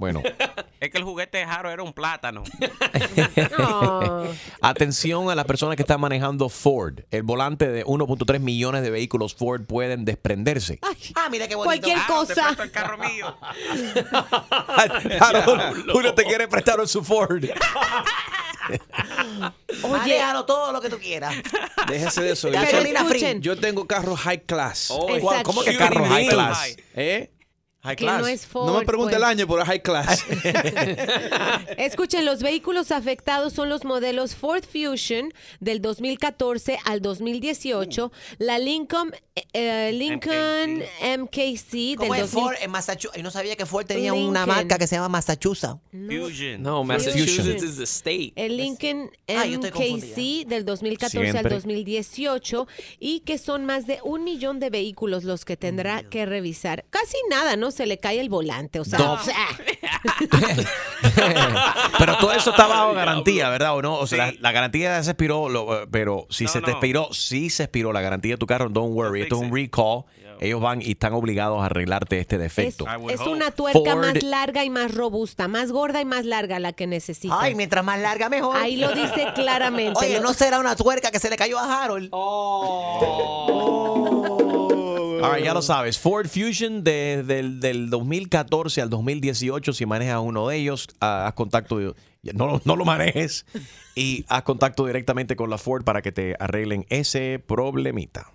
Bueno, Es que el juguete de Jaro era un plátano. atención a las personas que están manejando Ford. El volante de 1.3 millones de vehículos Ford pueden desprenderse. Ah, mira qué bonito. Cualquier cosa. el carro mío. Harold, Julio te quiere prestar su Ford. Oye, déjalo todo lo que tú quieras. Déjese de eso. Yo, tengo carro high class. Oh. ¿Cómo que carro high class? ¿Eh? High Que no es Ford, no me pregunte pues. el año, pero high class. Escuchen, los vehículos afectados son los modelos Ford Fusion del 2014 al 2018, la Lincoln, eh, Lincoln MKC ¿Cómo del es Ford 2000. en Massachusetts? Yo no sabía que Ford tenía una marca que se llama Massachusetts. Fusion. No, Massachusetts Fusion. is the state. El Lincoln Ah, MKC del 2014 al Siempre. 2018 y que son más de un millón de vehículos los que tendrá que revisar. Casi nada, ¿no? Se le cae el volante, o sea, No. o sea, Pero todo eso está bajo garantía, ¿verdad? ¿O no? O sea, la, la garantía se expiró, lo- eh, pero si se te expiró, sí se expiró la garantía de tu carro, don't worry. Esto es un recall. Ellos van y están obligados a arreglarte este es, defecto. es una tuerca Ford- más larga y más robusta, más gorda y más larga la que necesita. Ay, mientras más larga, mejor. Ahí lo dice claramente. Oye, Lo- no será una tuerca que se le cayó a Harold. All right, ya lo sabes. Ford Fusion desde el del 2014 al 2018, si manejas uno de ellos, ah, haz contacto, no, no lo manejes y haz contacto directamente con la Ford para que te arreglen ese problemita.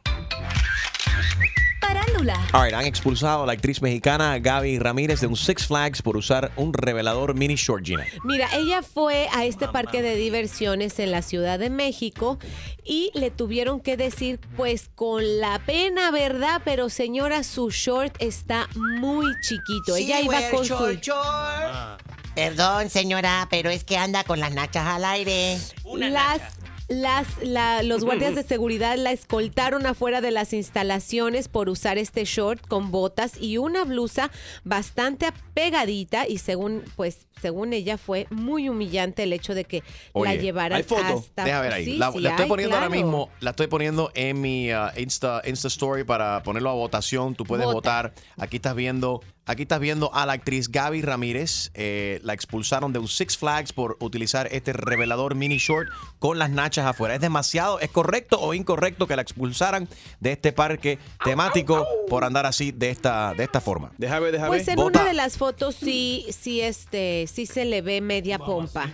Parándula. All right, han expulsado a la actriz mexicana Gaby Ramírez de un Six Flags por usar un revelador mini short, Gina. Mira, ella fue a este parque de diversiones en la Ciudad de México y le tuvieron que decir, pues con la pena, ¿verdad? Pero señora, su short está muy chiquito. Sí, ella iba con short, su... short. Perdón, señora, pero es que anda con las nachas al aire. Las, las, la- los guardias de seguridad la escoltaron afuera de las instalaciones por usar este short con botas y una blusa bastante pegadita y según, pues, según ella fue muy humillante el hecho de que la Oye, llevaran hay foto. hasta. Deja ver ahí. Sí, la, sí la estoy hay, poniendo ahora mismo, la estoy poniendo en mi uh, Insta, Insta Story para ponerlo a votación. Tú puedes Vota. votar. Aquí estás viendo, aquí estás viendo a la actriz Gaby Ramírez. Eh, la expulsaron de un Six Flags por utilizar este revelador mini short con las nachas afuera. ¿Es demasiado, es correcto o incorrecto que la expulsaran de este parque temático por andar así de esta, de esta forma? Déjame, déjame. Pues en una de las fotos sí, sí, este, sí se le ve media pompa.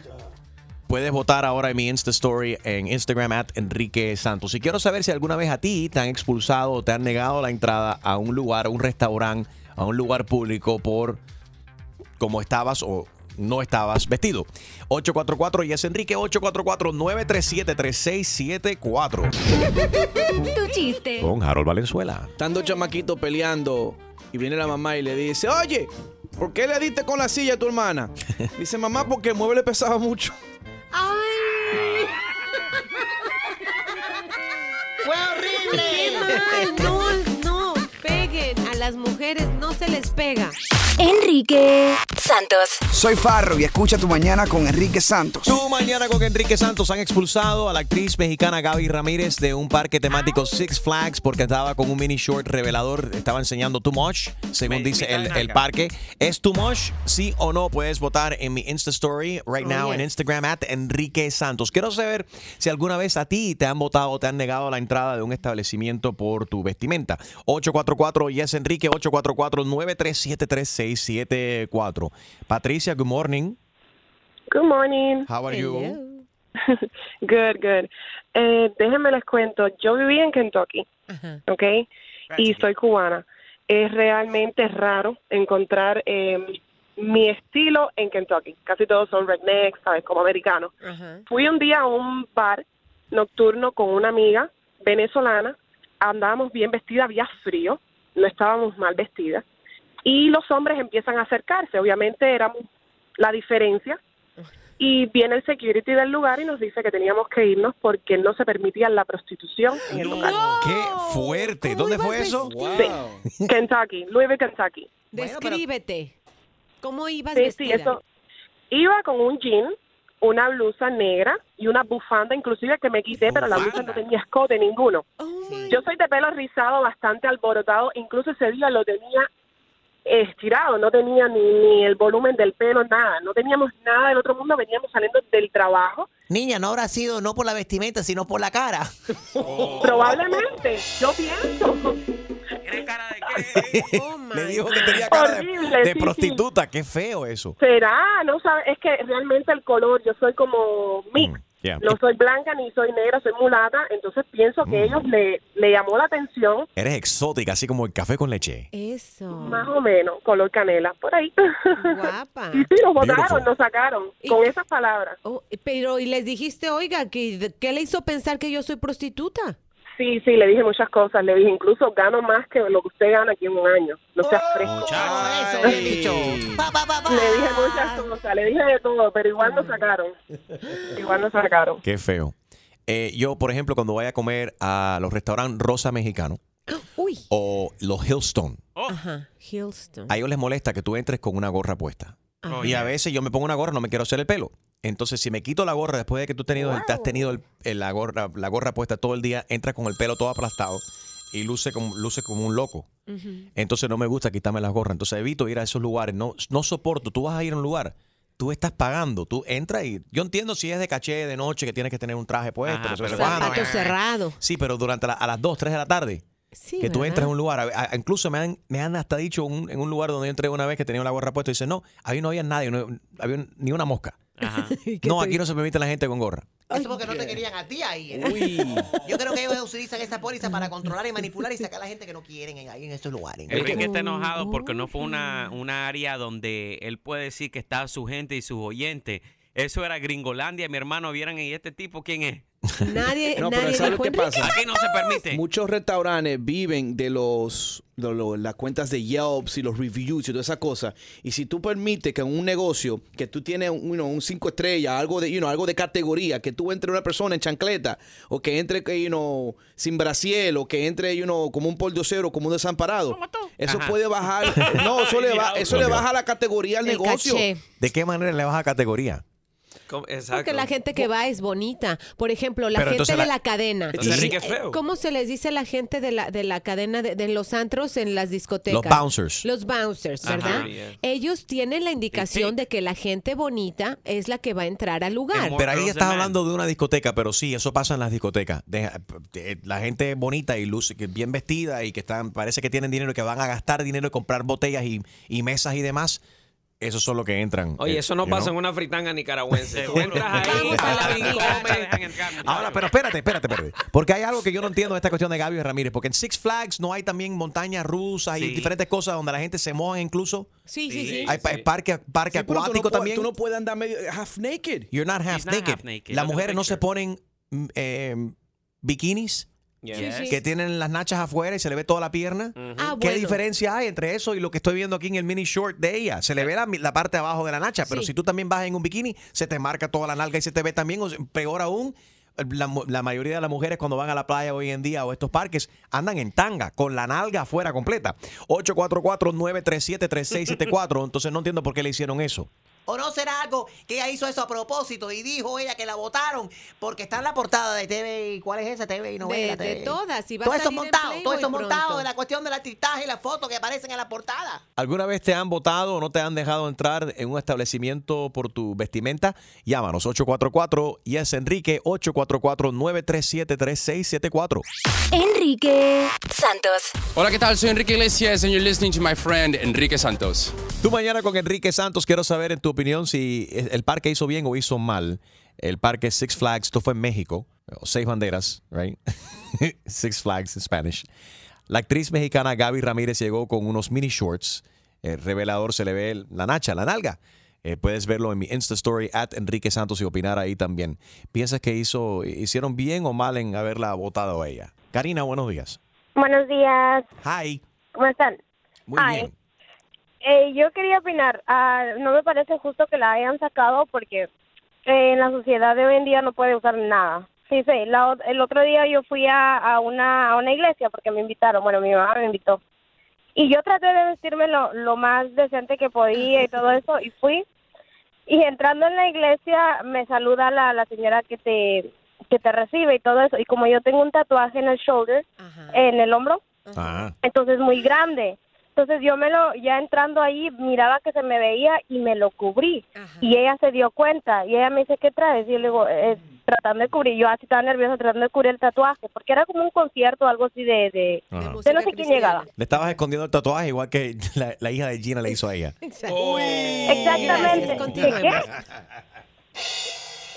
Puedes votar ahora en mi Insta Story en Instagram at Enrique Santos. Y quiero saber si alguna vez a ti te han expulsado o te han negado la entrada a un lugar, a un restaurante, a un lugar público por cómo estabas o no estabas vestido. 844 y es Enrique 844-937-3674. Tu chiste. Con Harold Valenzuela. Están dos chamaquitos peleando y viene la mamá y le dice, oye, ¿por qué le diste con la silla a tu hermana? Dice, mamá, porque el mueble pesaba mucho. ¡Ay! ¡Fue horrible! ¡Qué mal! No, las mujeres, no se les pega. Enrique Santos. Soy Farro y escucha tu mañana con Enrique Santos. Tu mañana con Enrique Santos han expulsado a la actriz mexicana Gaby Ramírez de un parque temático Six Flags porque estaba con un mini short revelador, estaba enseñando too much, según Me- dice el, el parque. ¿Es too much? Sí o no, puedes votar en mi Insta Story right Oh, now en. Instagram at Enrique Santos. Quiero saber si alguna vez a ti te han votado o te han negado la entrada de un establecimiento por tu vestimenta. 844 yes Enrique 844 937 3674. Patricia, good morning. Good morning. How are you? Good, good. Eh, déjenme les cuento, yo viví en Kentucky, ¿ok? Y soy cubana. Es realmente raro encontrar eh, mi estilo en Kentucky. Casi todos son rednecks, ¿sabes? Como americanos. Fui un día a un bar nocturno con una amiga venezolana. Andábamos bien vestidas, había frío, no estábamos mal vestidas. Y los hombres empiezan a acercarse. Obviamente éramos la diferencia. Y viene el security del lugar y nos dice que teníamos que irnos porque no se permitía la prostitución en el lugar. ¡Qué fuerte! ¿Dónde fue eso? Sí. Kentucky, Louisville, Kentucky. Descríbete. ¿Cómo ibas Sí, vestida? sí, eso. Iba con un jean, una blusa negra y una bufanda, inclusive que me quité, pero la blusa no tenía escote ninguno. Yo soy de pelo rizado, bastante alborotado, incluso ese día lo tenía estirado, no tenía ni, ni el volumen del pelo, nada, no teníamos nada del otro mundo, veníamos saliendo del trabajo. Niña, no habrá sido no por la vestimenta, sino por la cara. Probablemente, yo pienso. Le dijo que tenía cara de, Horrible, de sí, sí. prostituta. Qué feo eso. Será, no sabes, es que realmente el color, yo soy como mix. Yeah. No soy blanca ni soy negra, soy mulata, entonces pienso que ellos le, le llamó la atención, Eres exótica, así como el café con leche. Eso. más o menos, color canela, por ahí. Guapa. Y sí, nos votaron, nos sacaron, con esas palabras. Oh, pero, y les dijiste, oiga, que, ¿qué le hizo pensar que yo soy prostituta? Sí, sí, le dije muchas cosas, le dije, incluso gano más que lo que usted gana aquí en un año, no seas fresco. Eso dicho. Pa, pa, pa, pa. Le dije muchas cosas, le dije de todo, pero igual nos sacaron, igual nos sacaron. Qué feo. Eh, yo, por ejemplo, cuando voy a comer a los restaurantes Rosa Mexicano o los Hillstone, Ajá, Hillstone. a ellos les molesta que tú entres con una gorra puesta. Y a veces yo me pongo una gorra, no me quiero hacer el pelo. Entonces, si me quito la gorra después de que tú tenido, te has tenido el- el- la, gorra, la gorra puesta todo el día, entras con el pelo todo aplastado y luce como, luce como un loco. Entonces no me gusta quitarme las gorras. Entonces evito ir a esos lugares. No, no soporto. Tú vas a ir a un lugar. Tú estás pagando. Tú entras y... Yo entiendo si es de caché, de noche, que tienes que tener un traje puesto. Ajá, pero zapato cerrado. Sí, pero durante la- a las 2, 3 de la tarde. Sí, que tú entras a un lugar. a- a- incluso me han, me han hasta dicho un- en un lugar donde yo entré una vez que tenía la gorra puesta y dice, no, ahí no había nadie, no había ni una mosca. No, aquí no se permite la gente con gorra. Eso porque no te querían a ti ahí. ¿eh? Uy. Yo creo que ellos utilizan esa póliza para controlar y manipular y sacar a la gente que no quieren en, ahí en estos lugares. Enrique está enojado porque no fue una, una área donde él puede decir que está su gente y sus oyentes. Eso era Gringolandia. Mi hermano, vieran, ¿y este tipo quién es? Nadie, No, pero nadie ¿sabes dijo lo que pasa? Aquí no se permite. Muchos restaurantes viven de los de lo- las cuentas de Yelp y los reviews y toda esa cosa. Y si tú permites que en un negocio que tú tienes un, you know, un cinco estrellas, algo de, you know, algo de categoría, que tú entre una persona en chancleta, o que entre que, you know, sin brasiel, o que entre you know, como un cero, como un desamparado, eso Ajá. puede bajar. No, eso le, ba- eso le baja la categoría al El negocio. caché. ¿De qué manera le baja categoría? ¿Cómo? Exacto. Porque la gente que va es bonita. Por ejemplo, la Pero gente entonces de la- la cadena. Entonces Enrique es Eh, feo. ¿Cómo se les dice a la gente de la, de la cadena de, de los antros en las discotecas? Los bouncers. Los bouncers, Ajá. ¿verdad? Yeah. Ellos tienen la indicación de que la gente bonita es la que va a entrar al lugar. Pero ahí estás hablando de una discoteca, pero sí, eso pasa en las discotecas. De- de- la gente bonita y luce, que bien vestida y que están, parece que tienen dinero y que van a gastar dinero y comprar botellas y, y mesas y demás. Esos son los que entran. Oye, eh, eso no pasa know. en una fritanga nicaragüense. Tú entras ahí, Ahora, pero espérate, espérate, espérate. Porque hay algo que yo no entiendo de esta cuestión de Gaby Ramírez. Porque en Six Flags no hay también montañas rusas y Sí. diferentes cosas donde la gente se moja incluso. Sí, sí, sí. Hay pa- parque, parque Sí, pero tú no acuático puedes- también. Tú no puedes andar medio half naked. You're not half He's not naked. half naked. Las mujeres no se ponen mm, eh, bikinis. Yes. Sí, sí. Que tienen las nachas afuera y se le ve toda la pierna. Ah, ¿Qué bueno. diferencia hay entre eso y lo que estoy viendo aquí en el mini short de ella? Se le ve la, la parte de abajo de la nacha, pero Sí. si tú también vas en un bikini, se te marca toda la nalga y se te ve también. o sea, peor aún, la, la mayoría de las mujeres cuando van a la playa hoy en día o estos parques andan en tanga, con la nalga afuera completa. 844-937-3674. Entonces no entiendo por qué le hicieron eso. ¿O no será algo que ella hizo eso a propósito y dijo ella que la votaron porque está en la portada de TV? ¿Cuál es esa TV y novela? De- de TV? todas, y va a todo eso salir en montado, todo eso montado de la cuestión del artistaje y las fotos que aparecen en la portada. ¿Alguna vez te han votado o no te han dejado entrar en un establecimiento por tu vestimenta? Llámanos 844 Yes Enrique 844-937-3674. Enrique Santos. Hola, ¿qué tal? Soy Enrique Iglesias and you're listening to my friend Enrique Santos. Tú mañana con Enrique Santos quiero saber en tu opinión si el parque hizo bien o hizo mal. El parque Six Flags, esto fue en México, Seis Banderas, right? Six Flags en Spanish. La actriz mexicana Gaby Ramírez llegó con unos mini shorts. El revelador se le ve la nacha, la nalga. Eh, puedes verlo en mi Insta Story at Enrique Santos y opinar ahí también. ¿Piensas que hizo, hicieron bien o mal en haberla votado a ella? Karina, buenos días. Buenos días. Hi. ¿Cómo están? Muy Hi. bien. Eh, yo quería opinar. ah, no me parece justo que la hayan sacado porque eh, en la sociedad de hoy en día no puede usar nada. Sí, sí. La el otro día yo fui a, a una, a una iglesia porque me invitaron. Bueno, mi mamá me invitó. Y yo traté de vestirme lo, lo más decente que podía y todo eso. Y fui. Y entrando en la iglesia me saluda la, la señora que te, que te recibe y todo eso. Y como yo tengo un tatuaje en el shoulder, en el hombro, Ah. entonces muy grande. Entonces yo me lo, ya entrando ahí, miraba que se me veía y me lo cubrí. Y ella se dio cuenta y ella me dice, ¿qué traes? Y yo le digo, "Eh, tratando de cubrir, yo así estaba nerviosa tratando de cubrir el tatuaje, porque era como un concierto o algo así de, de, de no sé quién llegaba. Le estabas escondiendo el tatuaje igual que la, la hija de Gina le hizo a ella. Exactamente.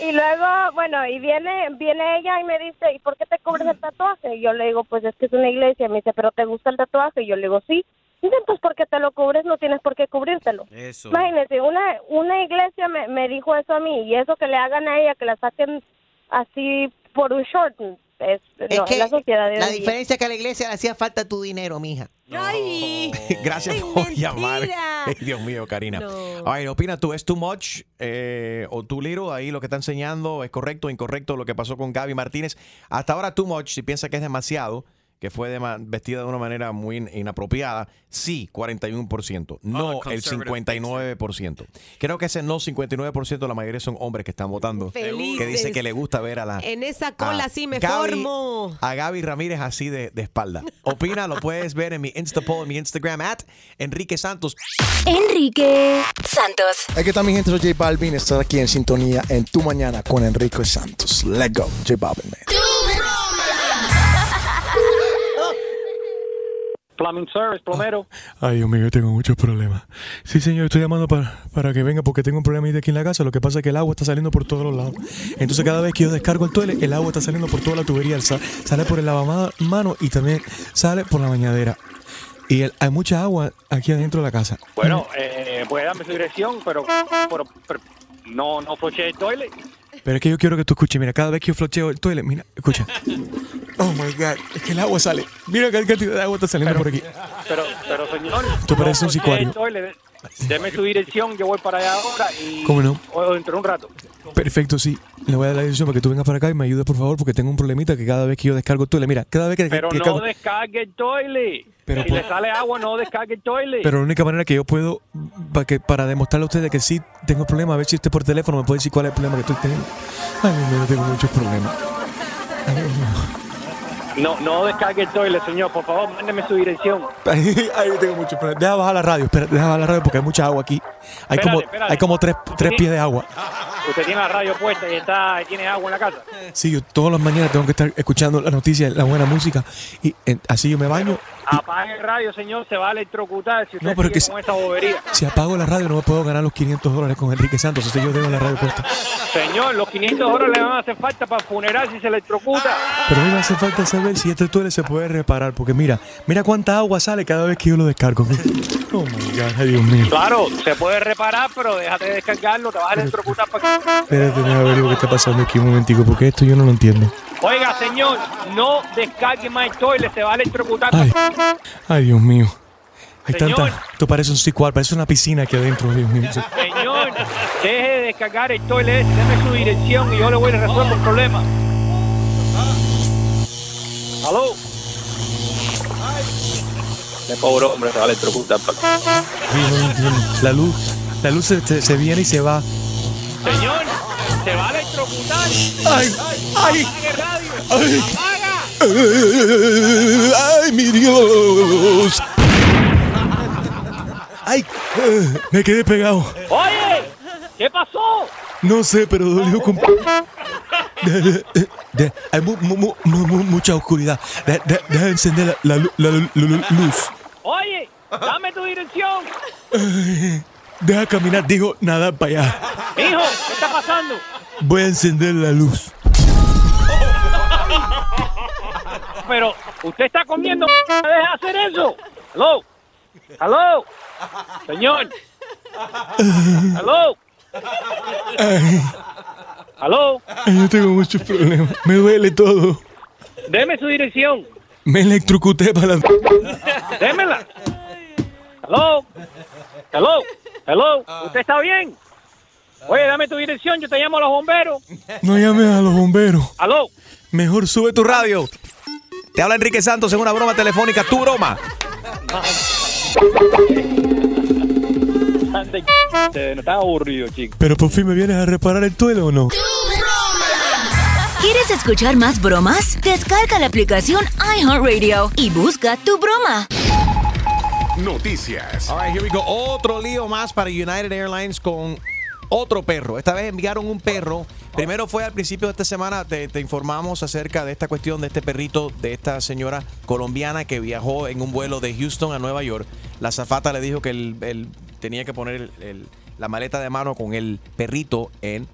Y luego, bueno, y viene viene ella y me dice, ¿y por qué te cubres el tatuaje? Y yo le digo, pues es que es una iglesia. Me dice, ¿pero te gusta el tatuaje? Y yo le digo, sí. Y dice, pues porque te lo cubres, no tienes por qué cubrírtelo. Eso. Imagínese, una, una iglesia me, me dijo eso a mí y eso que le hagan a ella, que la saquen así por un short, es, Es no, que la sociedad de la diferencia es que a la iglesia le hacía falta tu dinero, mija. Ay, Gracias por llamar. Ay, Dios mío, Karina. No. Ay, opina tú, ¿es too much eh, o too little? Ahí lo que está enseñando es correcto o incorrecto lo que pasó con Gaby Martínez. Hasta ahora too much, si piensa que es demasiado, que fue vestida de una manera muy in- inapropiada, sí, 41%, no el conservative 59%. Creo que ese no 59% la mayoría son hombres que están votando, Felices. que dice que le gusta ver a la En esa cola sí me Gaby- formo. A Gaby Ramírez así de, de espalda. Opina, lo puedes ver en mi Insta poll, en mi Instagram, at Enrique Santos. Enrique Santos. Aquí está mi gente, soy J Balvin, estar aquí en sintonía en Tu Mañana con Enrique Santos. Let's go, J Balvin, man. Plumbing Service, plomero. Ay, Dios mío, yo tengo muchos problemas. Sí, señor, estoy llamando para, para que venga porque tengo un problema aquí en la casa. Lo que pasa es que el agua está saliendo por todos los lados. Entonces, cada vez que yo descargo el toilet, el agua está saliendo por toda la tubería. Sa- Sale por el lavamanos y también sale por la bañadera. Y el- hay mucha agua aquí adentro de la casa. Bueno, eh, puede darme su dirección, pero, pero, pero no, no fue el toilet. Pero es que yo quiero que tú escuches. Mira, cada vez que yo flocheo el toilet, mira, escucha. Oh my God, es que el agua sale. Mira qué cantidad de agua está saliendo por aquí. Pero, pero señor. Tú pareces un sicario. Toilet, Deme su dirección, yo voy para allá ahora y. ¿Cómo no? O dentro de un rato. Perfecto, sí. Le voy a dar la dirección para que tú vengas para acá y me ayudes, por favor, porque tengo un problemita que cada vez que yo descargo el toilet, mira, cada vez que, Pero que no descargue el toilet. Pero si por- le sale agua, no descargue el toilet. Pero la única manera que yo puedo, para, que, para demostrarle a ustedes que sí tengo problemas, a ver si usted por teléfono me puede decir cuál es el problema que estoy teniendo. Ay, mío, tengo muchos problemas. Ay, mío. No, no descargue el toilet, señor. Por favor, mándeme su dirección. Ay, tengo muchos problemas. Deja bajar la radio, espera, deja bajar la radio porque hay mucha agua aquí. Hay Espérate, como, espérate. hay como tres, tres pies de agua. Usted tiene la radio puesta y está, tiene agua en la casa. Sí, yo todas las mañanas tengo que estar escuchando las noticias, la buena música, y eh, así yo me baño. Apague el radio, señor. Se va a electrocutar si usted No, pero que con esa bobería. Si apago la radio no me puedo ganar los 500 dólares con Enrique Santos, entonces yo dejo la radio puesta. Señor, los 500 dólares le van a hacer falta para el funeral si se electrocuta. Pero a mí me hace falta saber si este toilet se puede reparar, porque mira, mira cuánta agua sale cada vez que yo lo descargo. Oh my God, Dios mío. Claro, se puede reparar, pero déjate de descargarlo, te vas a electrocutar para Espérate, déjame ver lo que está pasando aquí un momentico, porque esto yo no lo entiendo. Oiga, señor, no descargue más el toilet, se va a electrocutar. Ay, ay Dios mío. Hay Señor. tanta. Esto parece un sequal, parece una piscina aquí adentro, Dios mío. Señor, deje de descargar el toilet, deme su dirección y yo le voy a resolver el problema. ¿Aló? De pobre hombre se va a electrocutar. La luz, la luz se, se- se viene y se va. Señor, se va a electrocutar. Ay, ay, ay. ¡Ay, mi Dios! ¡Ay! Me quedé pegado. Oye, ¿qué pasó? No sé, pero dolió con... Hay mu- mu- mu- mu- mu- mucha oscuridad. De- de- Deja de encender la, la lu- la lu- lu- lu- luz. Oye, dame tu dirección. Deja caminar, digo, nada para allá. Hijo, ¿qué está pasando? Voy a encender la luz. Pero, ¿usted está comiendo? ¿Me deja hacer eso? ¿Aló? ¿Aló? Señor. ¿Aló? Ay, ¿Aló? ay, yo tengo muchos problemas. Me duele todo. Deme su dirección. Me electrocuté para la... Démela. ¿Aló? ¿Aló? ¿Aló? ¿Usted está bien? Oye, dame tu dirección, yo te llamo a los bomberos. No llames a los bomberos. ¿Aló? Mejor sube tu radio. Te habla Enrique Santos en una broma telefónica. Tu broma. No está aburrido, chico. Pero por fin me vienes a reparar el toilet o no? ¿Quieres escuchar más bromas? Descarga la aplicación iHeartRadio y busca tu broma. Noticias. All right, here we go. Otro lío más para United Airlines con otro perro. Esta vez enviaron un perro. Primero fue al principio de esta semana, te, te informamos acerca de esta cuestión de este perrito, de esta señora colombiana que viajó en un vuelo de Houston a Nueva York. La zafata le dijo que él, él tenía que poner el- el- la maleta de mano con el perrito en,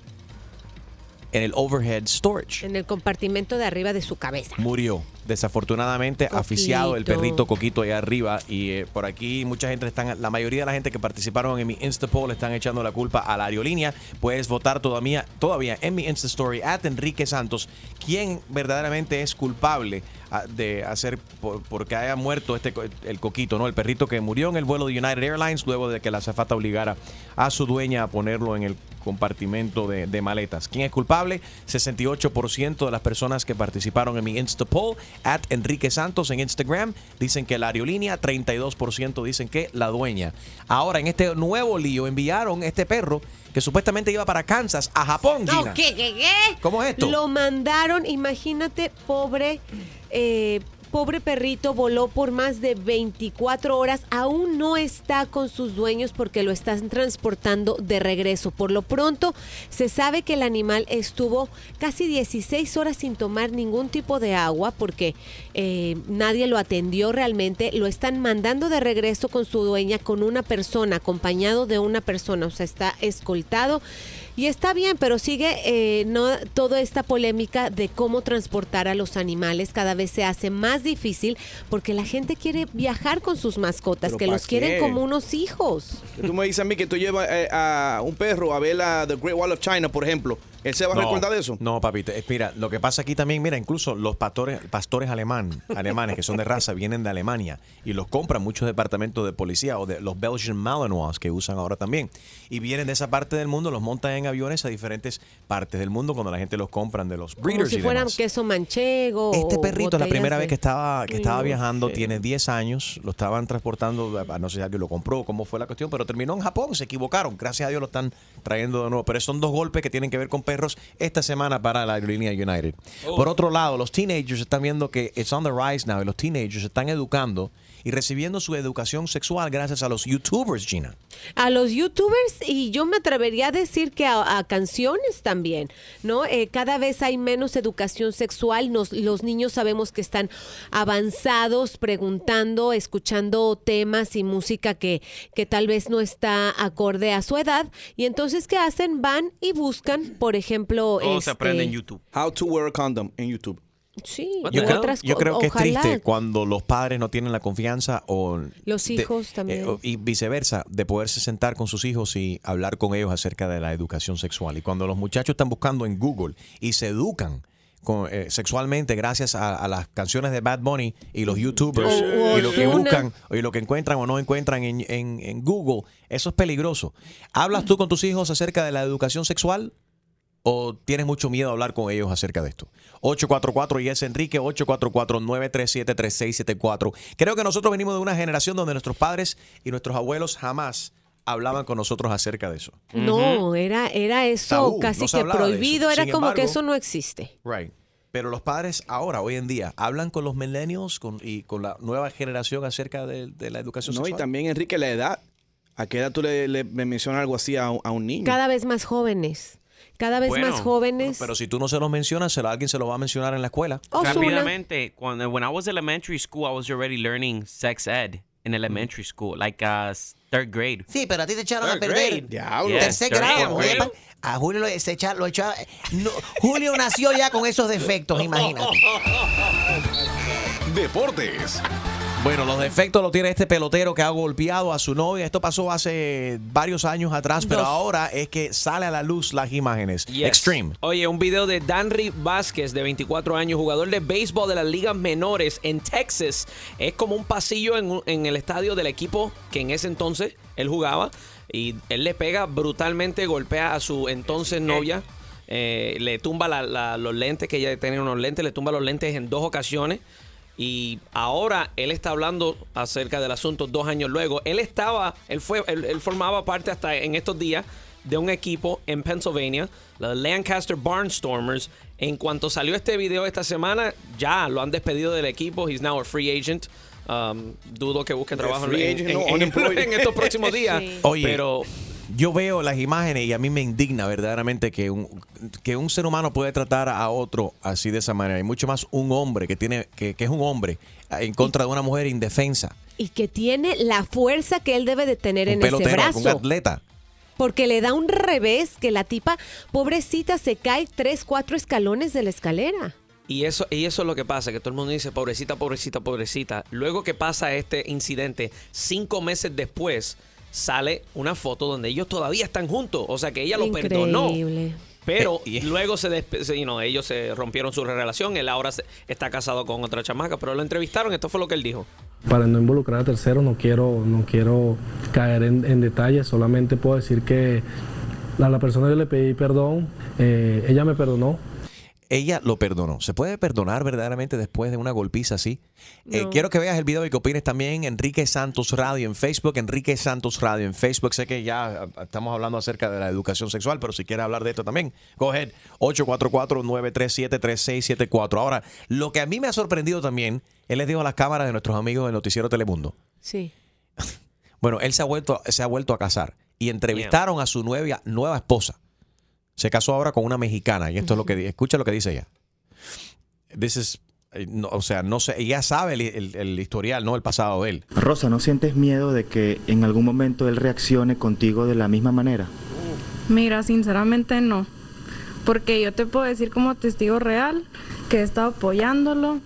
en el overhead storage. En el compartimento de arriba de su cabeza. Murió. Desafortunadamente, aficiado el Coquito. perrito Coquito allá arriba. Y eh, por aquí mucha gente están, la mayoría de la gente que participaron en mi Insta poll están echando la culpa a la aerolínea. Puedes votar todavía, todavía en mi Insta Story at Enrique Santos, quién verdaderamente es culpable ah, de hacer por, porque haya muerto este el Coquito, ¿no? El perrito que murió en el vuelo de United Airlines luego de que la azafata obligara a su dueña a ponerlo en el compartimento de, de maletas. ¿Quién es culpable? 68% de las personas que participaron en mi Insta poll at Enrique Santos en Instagram dicen que la aerolínea, 32% dicen que la dueña. Ahora, en este nuevo lío, enviaron este perro que supuestamente iba para Kansas a Japón, No, Gina. ¿qué, qué, qué? ¿Cómo es esto? Lo mandaron, imagínate, pobre, eh, pobre perrito, voló por más de 24 horas, aún no está con sus dueños porque lo están transportando de regreso. Por lo pronto, se sabe que el animal estuvo casi 16 horas sin tomar ningún tipo de agua porque eh, nadie lo atendió realmente. Lo están mandando de regreso con su dueña, con una persona, acompañado de una persona, o sea, está escoltado. Y está bien, pero sigue eh, no toda esta polémica de cómo transportar a los animales. Cada vez se hace más difícil porque la gente quiere viajar con sus mascotas, ¿Pero que los quieren como unos hijos. Tú me dices a mí que tú llevas eh, a un perro a ver la The Great Wall of China, por ejemplo. ¿Él se va a No, recordar de eso? No, papito. Eh, Mira, lo que pasa aquí también, mira, incluso los pastores, pastores alemán, alemanes que son de raza vienen de Alemania y los compran muchos departamentos de policía o de los Belgian Malinois que usan ahora también. Y vienen de esa parte del mundo, los montan en aviones a diferentes partes del mundo cuando la gente los compran de los Como breeders si y fueran demás. queso manchego. Este perrito, la primera de- vez que estaba, que estaba viajando, sé. tiene 10 años, lo estaban transportando, no sé si alguien lo compró, cómo fue la cuestión, pero terminó en Japón, se equivocaron, gracias a Dios lo están trayendo de nuevo, pero son dos golpes que tienen que ver con perros esta semana para la aerolínea United. Por otro lado, los teenagers están viendo que it's on the rise now, y los teenagers se están educando y recibiendo su educación sexual gracias a los youtubers, Gina. A los youtubers y yo me atrevería a decir que a, a canciones también, ¿no? Eh, cada vez hay menos educación sexual, nos, los niños sabemos que están avanzados, preguntando, escuchando temas y música que, que tal vez no está acorde a su edad y entonces ¿qué hacen? Van y buscan, por ejemplo, Todo se aprende en este, YouTube. How to wear a condom en YouTube. Sí, Yo creo, otras yo co- creo que ojalá. es triste cuando los padres no tienen la confianza o Los de- hijos también. eh, o- y viceversa, de poderse sentar con sus hijos y hablar con ellos acerca de la educación sexual. Y cuando los muchachos están buscando en Google y se educan con, eh, sexualmente gracias a, a las canciones de Bad Bunny y los YouTubers y lo que buscan y lo que encuentran o no encuentran en, en- en Google, eso es peligroso. ¿Hablas tú con tus hijos acerca de la educación sexual? ¿O tienes mucho miedo a hablar con ellos acerca de esto? 844 y es Enrique, 844-937-3674. Creo que nosotros venimos de una generación donde nuestros padres y nuestros abuelos jamás hablaban con nosotros acerca de eso. No, era, era eso Tabú, casi no que prohibido, era Sin como que eso no existe. Right. Pero los padres ahora, hoy en día, hablan con los millennials con, y con la nueva generación acerca de, de la educación No, y sexual. también, Enrique, la edad. ¿A qué edad tú le, le- mencionas algo así a un niño? Cada vez más jóvenes. Cada vez Bueno, más jóvenes. Pero si tú no se los mencionas, se lo- alguien se lo va a mencionar en la escuela. Rápidamente, cuando when I was elementary school, I was already learning sex ed in elementary school, like uh, third grade. Sí, pero a ti te echaron a perder. grade. Diablo. Tercer grado. a Julio lo, se echa- lo echó- no, Julio nació ya con esos defectos, imagínate. Deportes. Bueno, los defectos los tiene este pelotero que ha golpeado a su novia. Esto pasó hace varios años atrás, pero Dos. ahora es que sale a la luz las imágenes. Yes. Extreme. Oye, un video de Danry Vázquez, de 24 años, jugador de béisbol de las ligas menores en Texas. Es como un pasillo en, en el estadio del equipo que en ese entonces él jugaba. Y él le pega brutalmente, golpea a su entonces novia. eh, le tumba la- la- los lentes, que ella tenía unos lentes, le tumba los lentes en dos ocasiones. Y ahora él está hablando acerca del asunto dos años luego. Él estaba, él fue, él, él formaba parte hasta en estos días de un equipo en Pennsylvania, los Lancaster Barnstormers. En cuanto salió este video esta semana, ya lo han despedido del equipo. He's now a free agent. Um, dudo que busque trabajo en, en- no, estos próximos días. Sí. Oye, pero yo veo las imágenes y a mí me indigna verdaderamente que un, que un ser humano puede tratar a otro así de esa manera. Y mucho más un hombre que tiene que, que es un hombre en contra de una mujer indefensa. Y que tiene la fuerza que él debe de tener Un en ese pelotero, brazo. un atleta. Porque le da un revés que la tipa, pobrecita, se cae tres, cuatro escalones de la escalera. Y eso, y eso es lo que pasa, que todo el mundo dice, pobrecita, pobrecita, pobrecita. Luego que pasa este incidente, cinco meses después, sale una foto donde ellos todavía están juntos. O sea que ella lo perdonó. Pero Eh, luego se, you know, ellos se rompieron su relación. Él ahora se- está casado con otra chamaca, pero lo entrevistaron. Esto fue lo que él dijo. Para no involucrar a terceros no quiero, no quiero caer en, en detalles, solamente puedo decir que a la persona yo le pedí perdón, eh, ella me perdonó, Ella lo perdonó. ¿Se puede perdonar verdaderamente después de una golpiza así? Eh, quiero que veas el video y que opines también. Enrique Santos Radio en Facebook. Enrique Santos Radio en Facebook. Sé que ya ah, estamos hablando acerca de la educación sexual, pero si quieres hablar de esto también, go ahead. 844-937-3674. Ahora, lo que a mí me ha sorprendido también, él les dijo a las cámaras de nuestros amigos del Noticiero Telemundo. Sí. Bueno, él se ha vuelto, se ha vuelto a casar y entrevistaron a su nueva, nueva esposa. Se casó ahora con una mexicana y esto es lo que escucha lo que dice ella. This is, eh, no, o sea, no sé, ella sabe el, el- el historial, no el pasado de él. Rosa, ¿no sientes miedo de que en algún momento él reaccione contigo de la misma manera? Mira, sinceramente no. Porque yo te puedo decir como testigo real que he estado apoyándolo.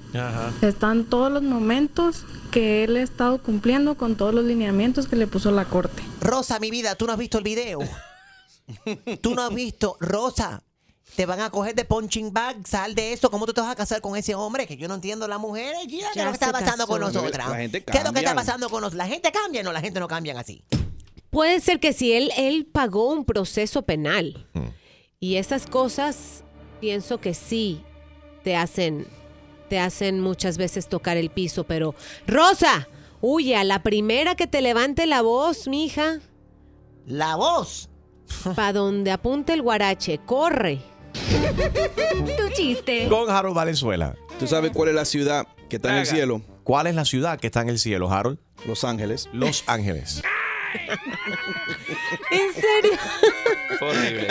Están todos los momentos que él ha estado cumpliendo con todos los lineamientos que le puso la corte. Rosa, mi vida, tú no has visto el video. Tú no has visto, Rosa. te van a coger de punching bag, sal de eso. ¿Cómo tú te vas a casar con ese hombre? Que yo no entiendo las mujeres. ¿Qué es lo que está pasando con nosotras? La gente ¿Qué es lo que está pasando con nosotros? ¿La gente cambia o no? La gente no cambian así. Puede ser que si él, él pagó un proceso penal y esas cosas, pienso que sí te hacen, te hacen muchas veces tocar el piso, pero Rosa, huye a la primera que te levante la voz, mija. La voz. Pa' donde apunte el guarache, corre. Tu chiste. Con Harold Valenzuela. ¿Tú sabes cuál es la ciudad que está en el Haga. cielo? ¿Cuál es la ciudad que está en el cielo, Harold? Los Ángeles. Los Ángeles. ¿En serio? Fue horrible.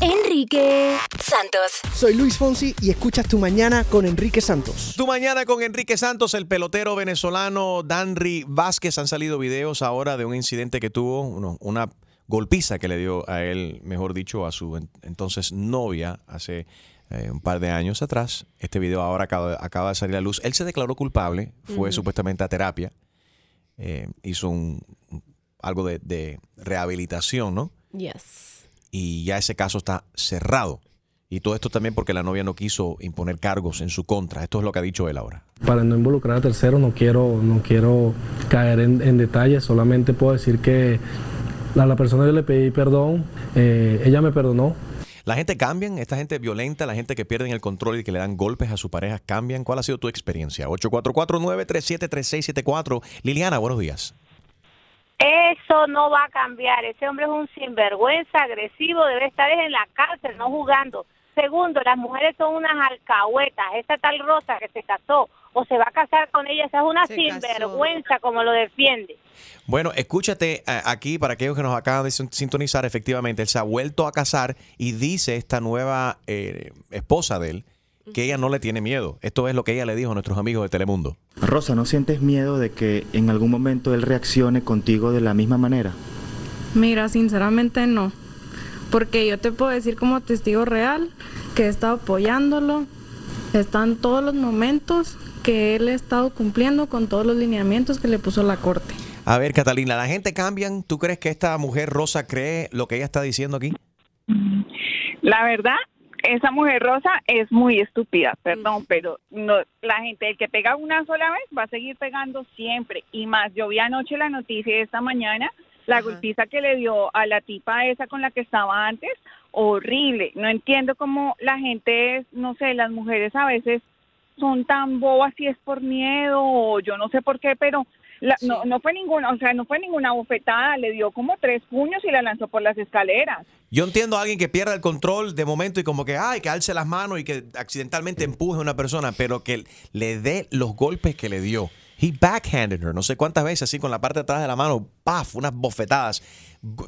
Enrique Santos. Soy Luis Fonsi y escuchas Tu Mañana con Enrique Santos. Tu mañana con Enrique Santos, el pelotero venezolano Danry Vázquez. Han salido videos ahora de un incidente que tuvo, uno- una golpiza que le dio a él, mejor dicho, a su en- entonces novia hace eh, un par de años atrás. Este video ahora acaba, acaba de salir a luz. Él se declaró culpable, fue supuestamente a terapia, eh, hizo un, algo de, de rehabilitación, ¿no? Yes. y ya ese caso está cerrado. Y todo esto también porque la novia no quiso imponer cargos en su contra. Esto es lo que ha dicho él ahora. Para no involucrar a terceros, no quiero, no quiero caer en, en detalles, solamente puedo decir que a la persona que le pedí perdón, eh, ella me perdonó. La gente cambian, esta gente violenta, la gente que pierden el control y que le dan golpes a su pareja cambian. ¿Cuál ha sido tu experiencia? 844-937-3674. Liliana, buenos días. Eso no va a cambiar. Ese hombre es un sinvergüenza, agresivo, debe estar en la cárcel, no jugando. Segundo, las mujeres son unas alcahuetas. Esa tal Rosa que se casó o se va a casar con ella, esa es una Se casó. sinvergüenza como lo defiende. Bueno, escúchate eh, aquí para aquellos que nos acaban de sin- sintonizar. Efectivamente, él se ha vuelto a casar y dice esta nueva eh, esposa de él que ella no le tiene miedo. Esto es lo que ella le dijo a nuestros amigos de Telemundo. Rosa, ¿no sientes miedo de que en algún momento él reaccione contigo de la misma manera? Mira, sinceramente no. Porque yo te puedo decir como testigo real que he estado apoyándolo. Están todos los momentos que él ha estado cumpliendo con todos los lineamientos que le puso la corte. A ver, Catalina, ¿la gente cambian? ¿Tú crees que esta mujer Rosa cree lo que ella está diciendo aquí? La verdad, esa mujer rosa es muy estúpida, perdón, pero no, la gente, el que pega una sola vez va a seguir pegando siempre. Y más, yo vi anoche la noticia de esta mañana, la golpiza que le dio a la tipa esa con la que estaba antes, horrible. No entiendo cómo la gente es, no sé, las mujeres a veces son tan bobas si es por miedo o yo no sé por qué, pero la- no, no fue ninguna, o sea, no fue ninguna bofetada, le dio como tres puños y la lanzó por las escaleras. Yo entiendo a alguien que pierda el control de momento y como que, ay, que alce las manos y que accidentalmente empuje a una persona, pero que le dé los golpes que le dio. He backhanded her, no sé cuántas veces, así con la parte de atrás de la mano, paf, unas bofetadas.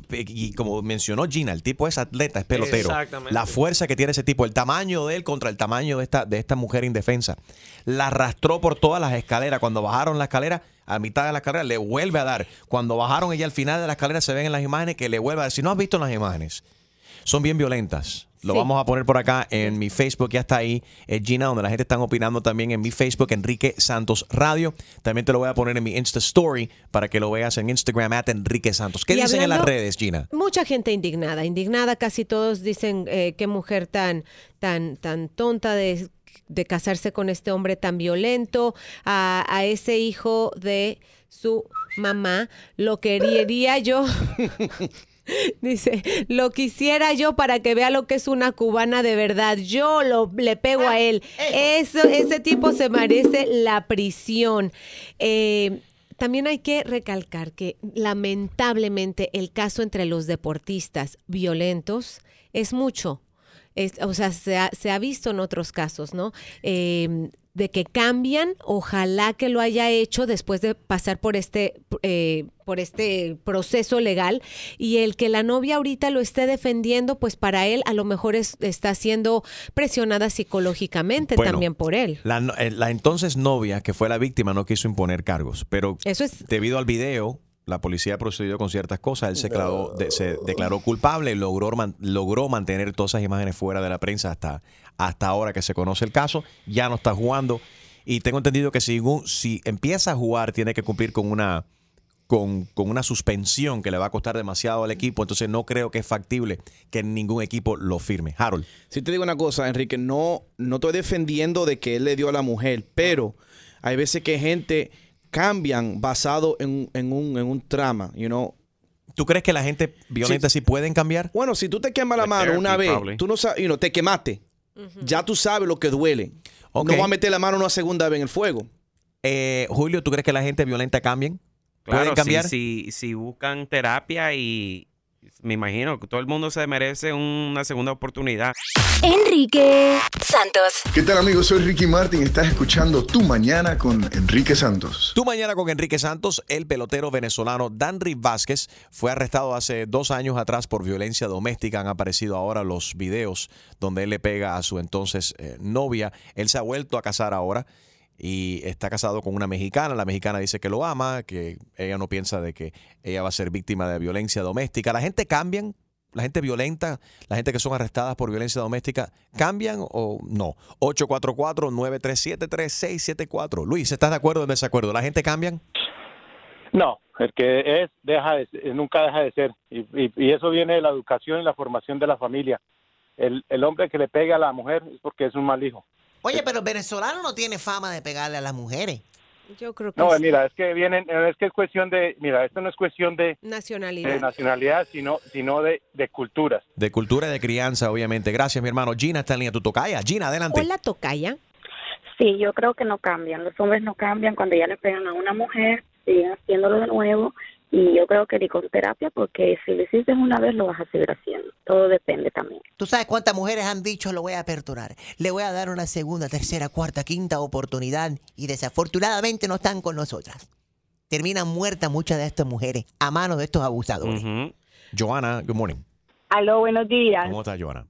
Y como mencionó Gina, el tipo es atleta, es pelotero. Exactamente. La fuerza que tiene ese tipo, el tamaño de él contra el tamaño de esta, de esta mujer indefensa. La arrastró por todas las escaleras. Cuando bajaron la escalera, a mitad de la escalera, le vuelve a dar. Cuando bajaron ella al final de la escalera, se ven en las imágenes que le vuelve a dar. Si no has visto las imágenes, son bien violentas. Lo Sí. vamos a poner por acá en mi Facebook, ya está ahí, eh, Gina, donde la gente está opinando también en mi Facebook, Enrique Santos Radio. También te lo voy a poner en mi Insta Story para que lo veas en Instagram, at Enrique Santos. ¿Qué Y dicen en las redes, Gina? Mucha gente indignada, indignada, casi todos dicen eh, qué mujer tan, tan, tan tonta de, de casarse con este hombre tan violento, a, a ese hijo de su mamá, lo quería yo. Dice, lo quisiera yo para que vea lo que es una cubana de verdad. Yo lo, le pego a él. Eso, ese tipo se merece la prisión. Eh, también hay que recalcar que lamentablemente el caso entre los deportistas violentos es mucho. Es- o sea, se ha, se ha visto en otros casos, ¿no? Eh, de que cambian, ojalá que lo haya hecho después de pasar por este, eh, por este proceso legal y el que la novia ahorita lo esté defendiendo, pues para él a lo mejor es- está siendo presionada psicológicamente Bueno, también por él. La, eh, la entonces novia, que fue la víctima, no quiso imponer cargos, pero Eso es- debido al video, la policía procedió con ciertas cosas, él se, declaró, de- se declaró culpable, logró, man- logró mantener todas esas imágenes fuera de la prensa hasta, hasta ahora que se conoce el caso, ya no está jugando y tengo entendido que si, si empieza a jugar tiene que cumplir con una con, con una suspensión que le va a costar demasiado al equipo, entonces no creo que es factible que ningún equipo lo firme. Harold. Si te digo una cosa, Enrique, no, no estoy defendiendo de que él le dio a la mujer, pero hay veces que gente cambian basado en, en un, en un trama, you know. ¿Tú crees que la gente violenta sí, pueden cambiar? Bueno, si tú te quemas la mano una vez, tú no sabes, you know, te quemaste. Ya tú sabes lo que duele. No vas a meter la mano una segunda vez en el fuego. Eh, Julio, ¿tú crees que la gente violenta cambien? Claro, ¿Pueden cambiar? Si, si, si buscan terapia y me imagino que todo el mundo se merece una segunda oportunidad. Enrique Santos. ¿Qué tal amigos? Soy Ricky Martin. Estás escuchando Tu Mañana con Enrique Santos. Tu mañana con Enrique Santos, el pelotero venezolano Danry Vázquez fue arrestado hace dos años atrás por violencia doméstica. Han aparecido ahora los videos donde él le pega a su entonces eh, novia. Él se ha vuelto a casar ahora y está casado con una mexicana. La mexicana dice que lo ama, que ella no piensa de que ella va a ser víctima de violencia doméstica. La gente cambian, la gente violenta, la gente que son arrestadas por violencia doméstica, ¿cambian o no? 844-937-3674. Luis, ¿estás de acuerdo o en desacuerdo? ¿La gente cambian? No, el que es, deja de, nunca deja de ser. Y eso viene de la educación y la formación de la familia. El, el hombre que le pega a la mujer es porque es un mal hijo. Oye, pero el venezolano no tiene fama de pegarle a las mujeres. Yo creo que No, mira, es que vienen, es que es cuestión de, mira, esto no es cuestión de, nacionalidad. de nacionalidad, sino, sino de, de culturas. De cultura y de crianza, obviamente. Gracias, mi hermano. Gina está en línea. Tu tocaya. Gina, adelante. Hola, Tocaya. Sí, yo creo que no cambian. Los hombres no cambian cuando ya le pegan a una mujer, siguen haciéndolo de nuevo. Y yo creo que ni con terapia, porque si lo hiciste una vez, lo vas a seguir haciendo. Todo depende también. ¿Tú sabes cuántas mujeres han dicho lo voy a perdonar? Le voy a dar una segunda, tercera, cuarta, quinta oportunidad y desafortunadamente no están con nosotras. Terminan muertas muchas de estas mujeres a manos de estos abusadores. Joana, good morning. Aló, buenos días. ¿Cómo estás, Joana?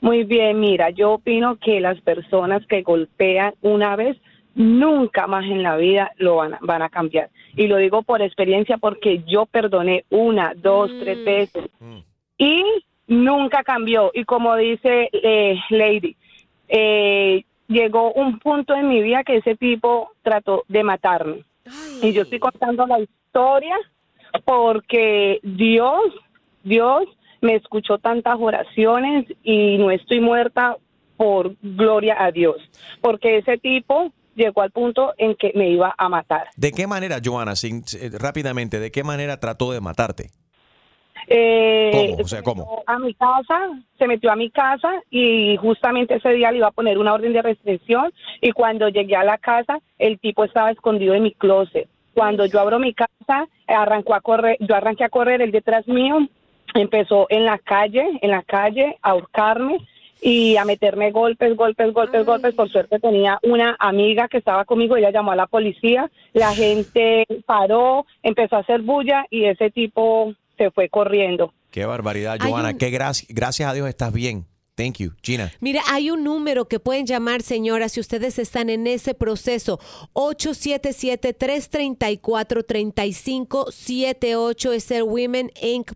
Muy bien, mira, yo opino que las personas que golpean una vez nunca más en la vida lo van a, van a cambiar. Y lo digo por experiencia porque yo perdoné una, dos, tres veces. Y nunca cambió. Y como dice eh, Lady, eh, llegó un punto en mi vida que ese tipo trató de matarme. Y yo estoy contando la historia porque Dios, Dios me escuchó tantas oraciones y no estoy muerta por gloria a Dios, porque ese tipo llegó al punto en que me iba a matar. ¿De qué manera, Joana, sin- eh, rápidamente, de qué manera trató de matarte? Eh, ¿Cómo? O sea, ¿cómo? A mi casa, se metió a mi casa y justamente ese día le iba a poner una orden de restricción y cuando llegué a la casa el tipo estaba escondido en mi closet. Cuando yo abro mi casa, arrancó a correr, yo arranqué a correr él detrás mío, empezó en la calle, en la calle a ahorcarme y a meterme golpes, golpes, golpes, golpes. Por suerte tenía una amiga que estaba conmigo, ella llamó a la policía, la gente paró, empezó a hacer bulla y ese tipo se fue corriendo. Qué barbaridad, Joana. un- Qué gracias, gracias a Dios estás bien. Thank you, Gina. Mira, hay un número que pueden llamar, señora, si ustedes están en ese proceso. 877-334-3578 es el womeninc.org.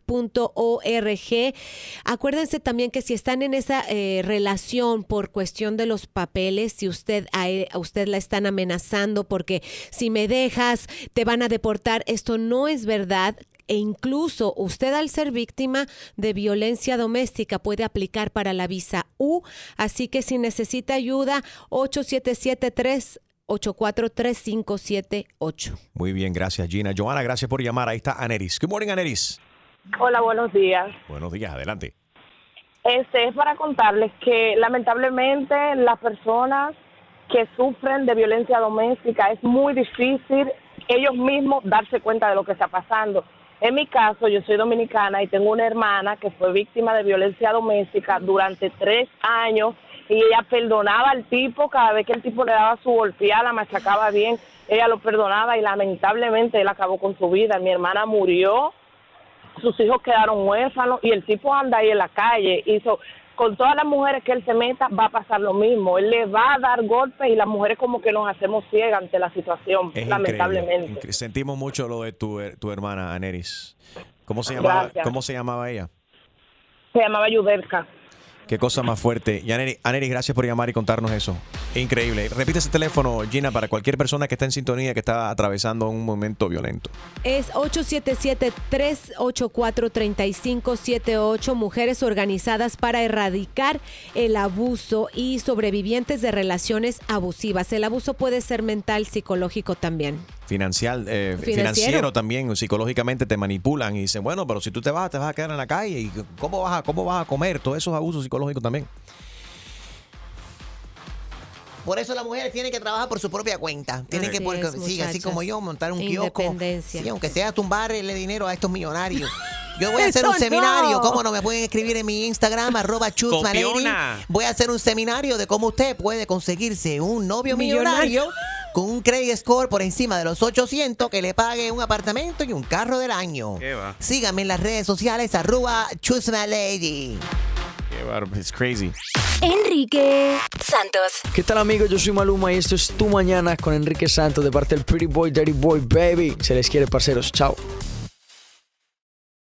Acuérdense también que si están en esa eh, relación por cuestión de los papeles, si usted a, a usted la están amenazando porque si me dejas te van a deportar, esto no es verdad e incluso usted al ser víctima de violencia doméstica puede aplicar para la visa U, así que si necesita ayuda 8773 843-578. Muy bien, gracias, Gina. Joana, gracias por llamar. Ahí está Aneris. Good morning, Aneris. Hola, buenos días. Buenos días, adelante. Este es para contarles que lamentablemente las personas que sufren de violencia doméstica es muy difícil ellos mismos darse cuenta de lo que está pasando. En mi caso, yo soy dominicana y tengo una hermana que fue víctima de violencia doméstica durante tres años y ella perdonaba al tipo cada vez que el tipo le daba su golpeada, machacaba bien, ella lo perdonaba y lamentablemente él acabó con su vida. Mi hermana murió sus hijos quedaron huérfanos y el tipo anda ahí en la calle. So, con todas las mujeres que él se meta va a pasar lo mismo. Él le va a dar golpes y las mujeres como que nos hacemos ciegas ante la situación, Es lamentablemente. increíble. Sentimos mucho lo de tu, her- tu hermana, Aneris. ¿Cómo se llamaba, Gracias. ¿Cómo se llamaba ella? Se llamaba Yudelka. Qué cosa más fuerte. Y Aneri, Aneri, gracias por llamar y contarnos eso. Increíble. Repite ese teléfono, Gina, para cualquier persona que está en sintonía, que está atravesando un momento violento. Es 877-384-3578, mujeres organizadas para erradicar el abuso y sobrevivientes de relaciones abusivas. El abuso puede ser mental, psicológico también. Financial, eh, Financiero. financiero. también, psicológicamente te manipulan y dicen, bueno, pero si tú te vas, te vas a quedar en la calle y cómo vas a, cómo vas a comer, todos esos abusos psicológicos también. Por eso la mujer tiene que trabajar por su propia cuenta. Tiene Así que, por, es, sí, así como yo, montar un kiosco. Sí, aunque sea tumbarle dinero a estos millonarios. Yo voy a hacer Eso un seminario. no. ¿Cómo no? Me pueden escribir en mi Instagram, arroba. Voy a hacer un seminario de cómo usted puede conseguirse un novio Millonario. millonario con un credit score por encima de los 800 que le pague un apartamento y un carro del año. ¿Qué va? Síganme en las redes sociales, arroba chusmalady. Qué it's crazy. Enrique Santos. ¿Qué tal amigos? Yo soy Maluma y esto es Tu Mañana con Enrique Santos de parte del Pretty Boy, Dirty Boy, Baby. Se les quiere, parceros. Chao.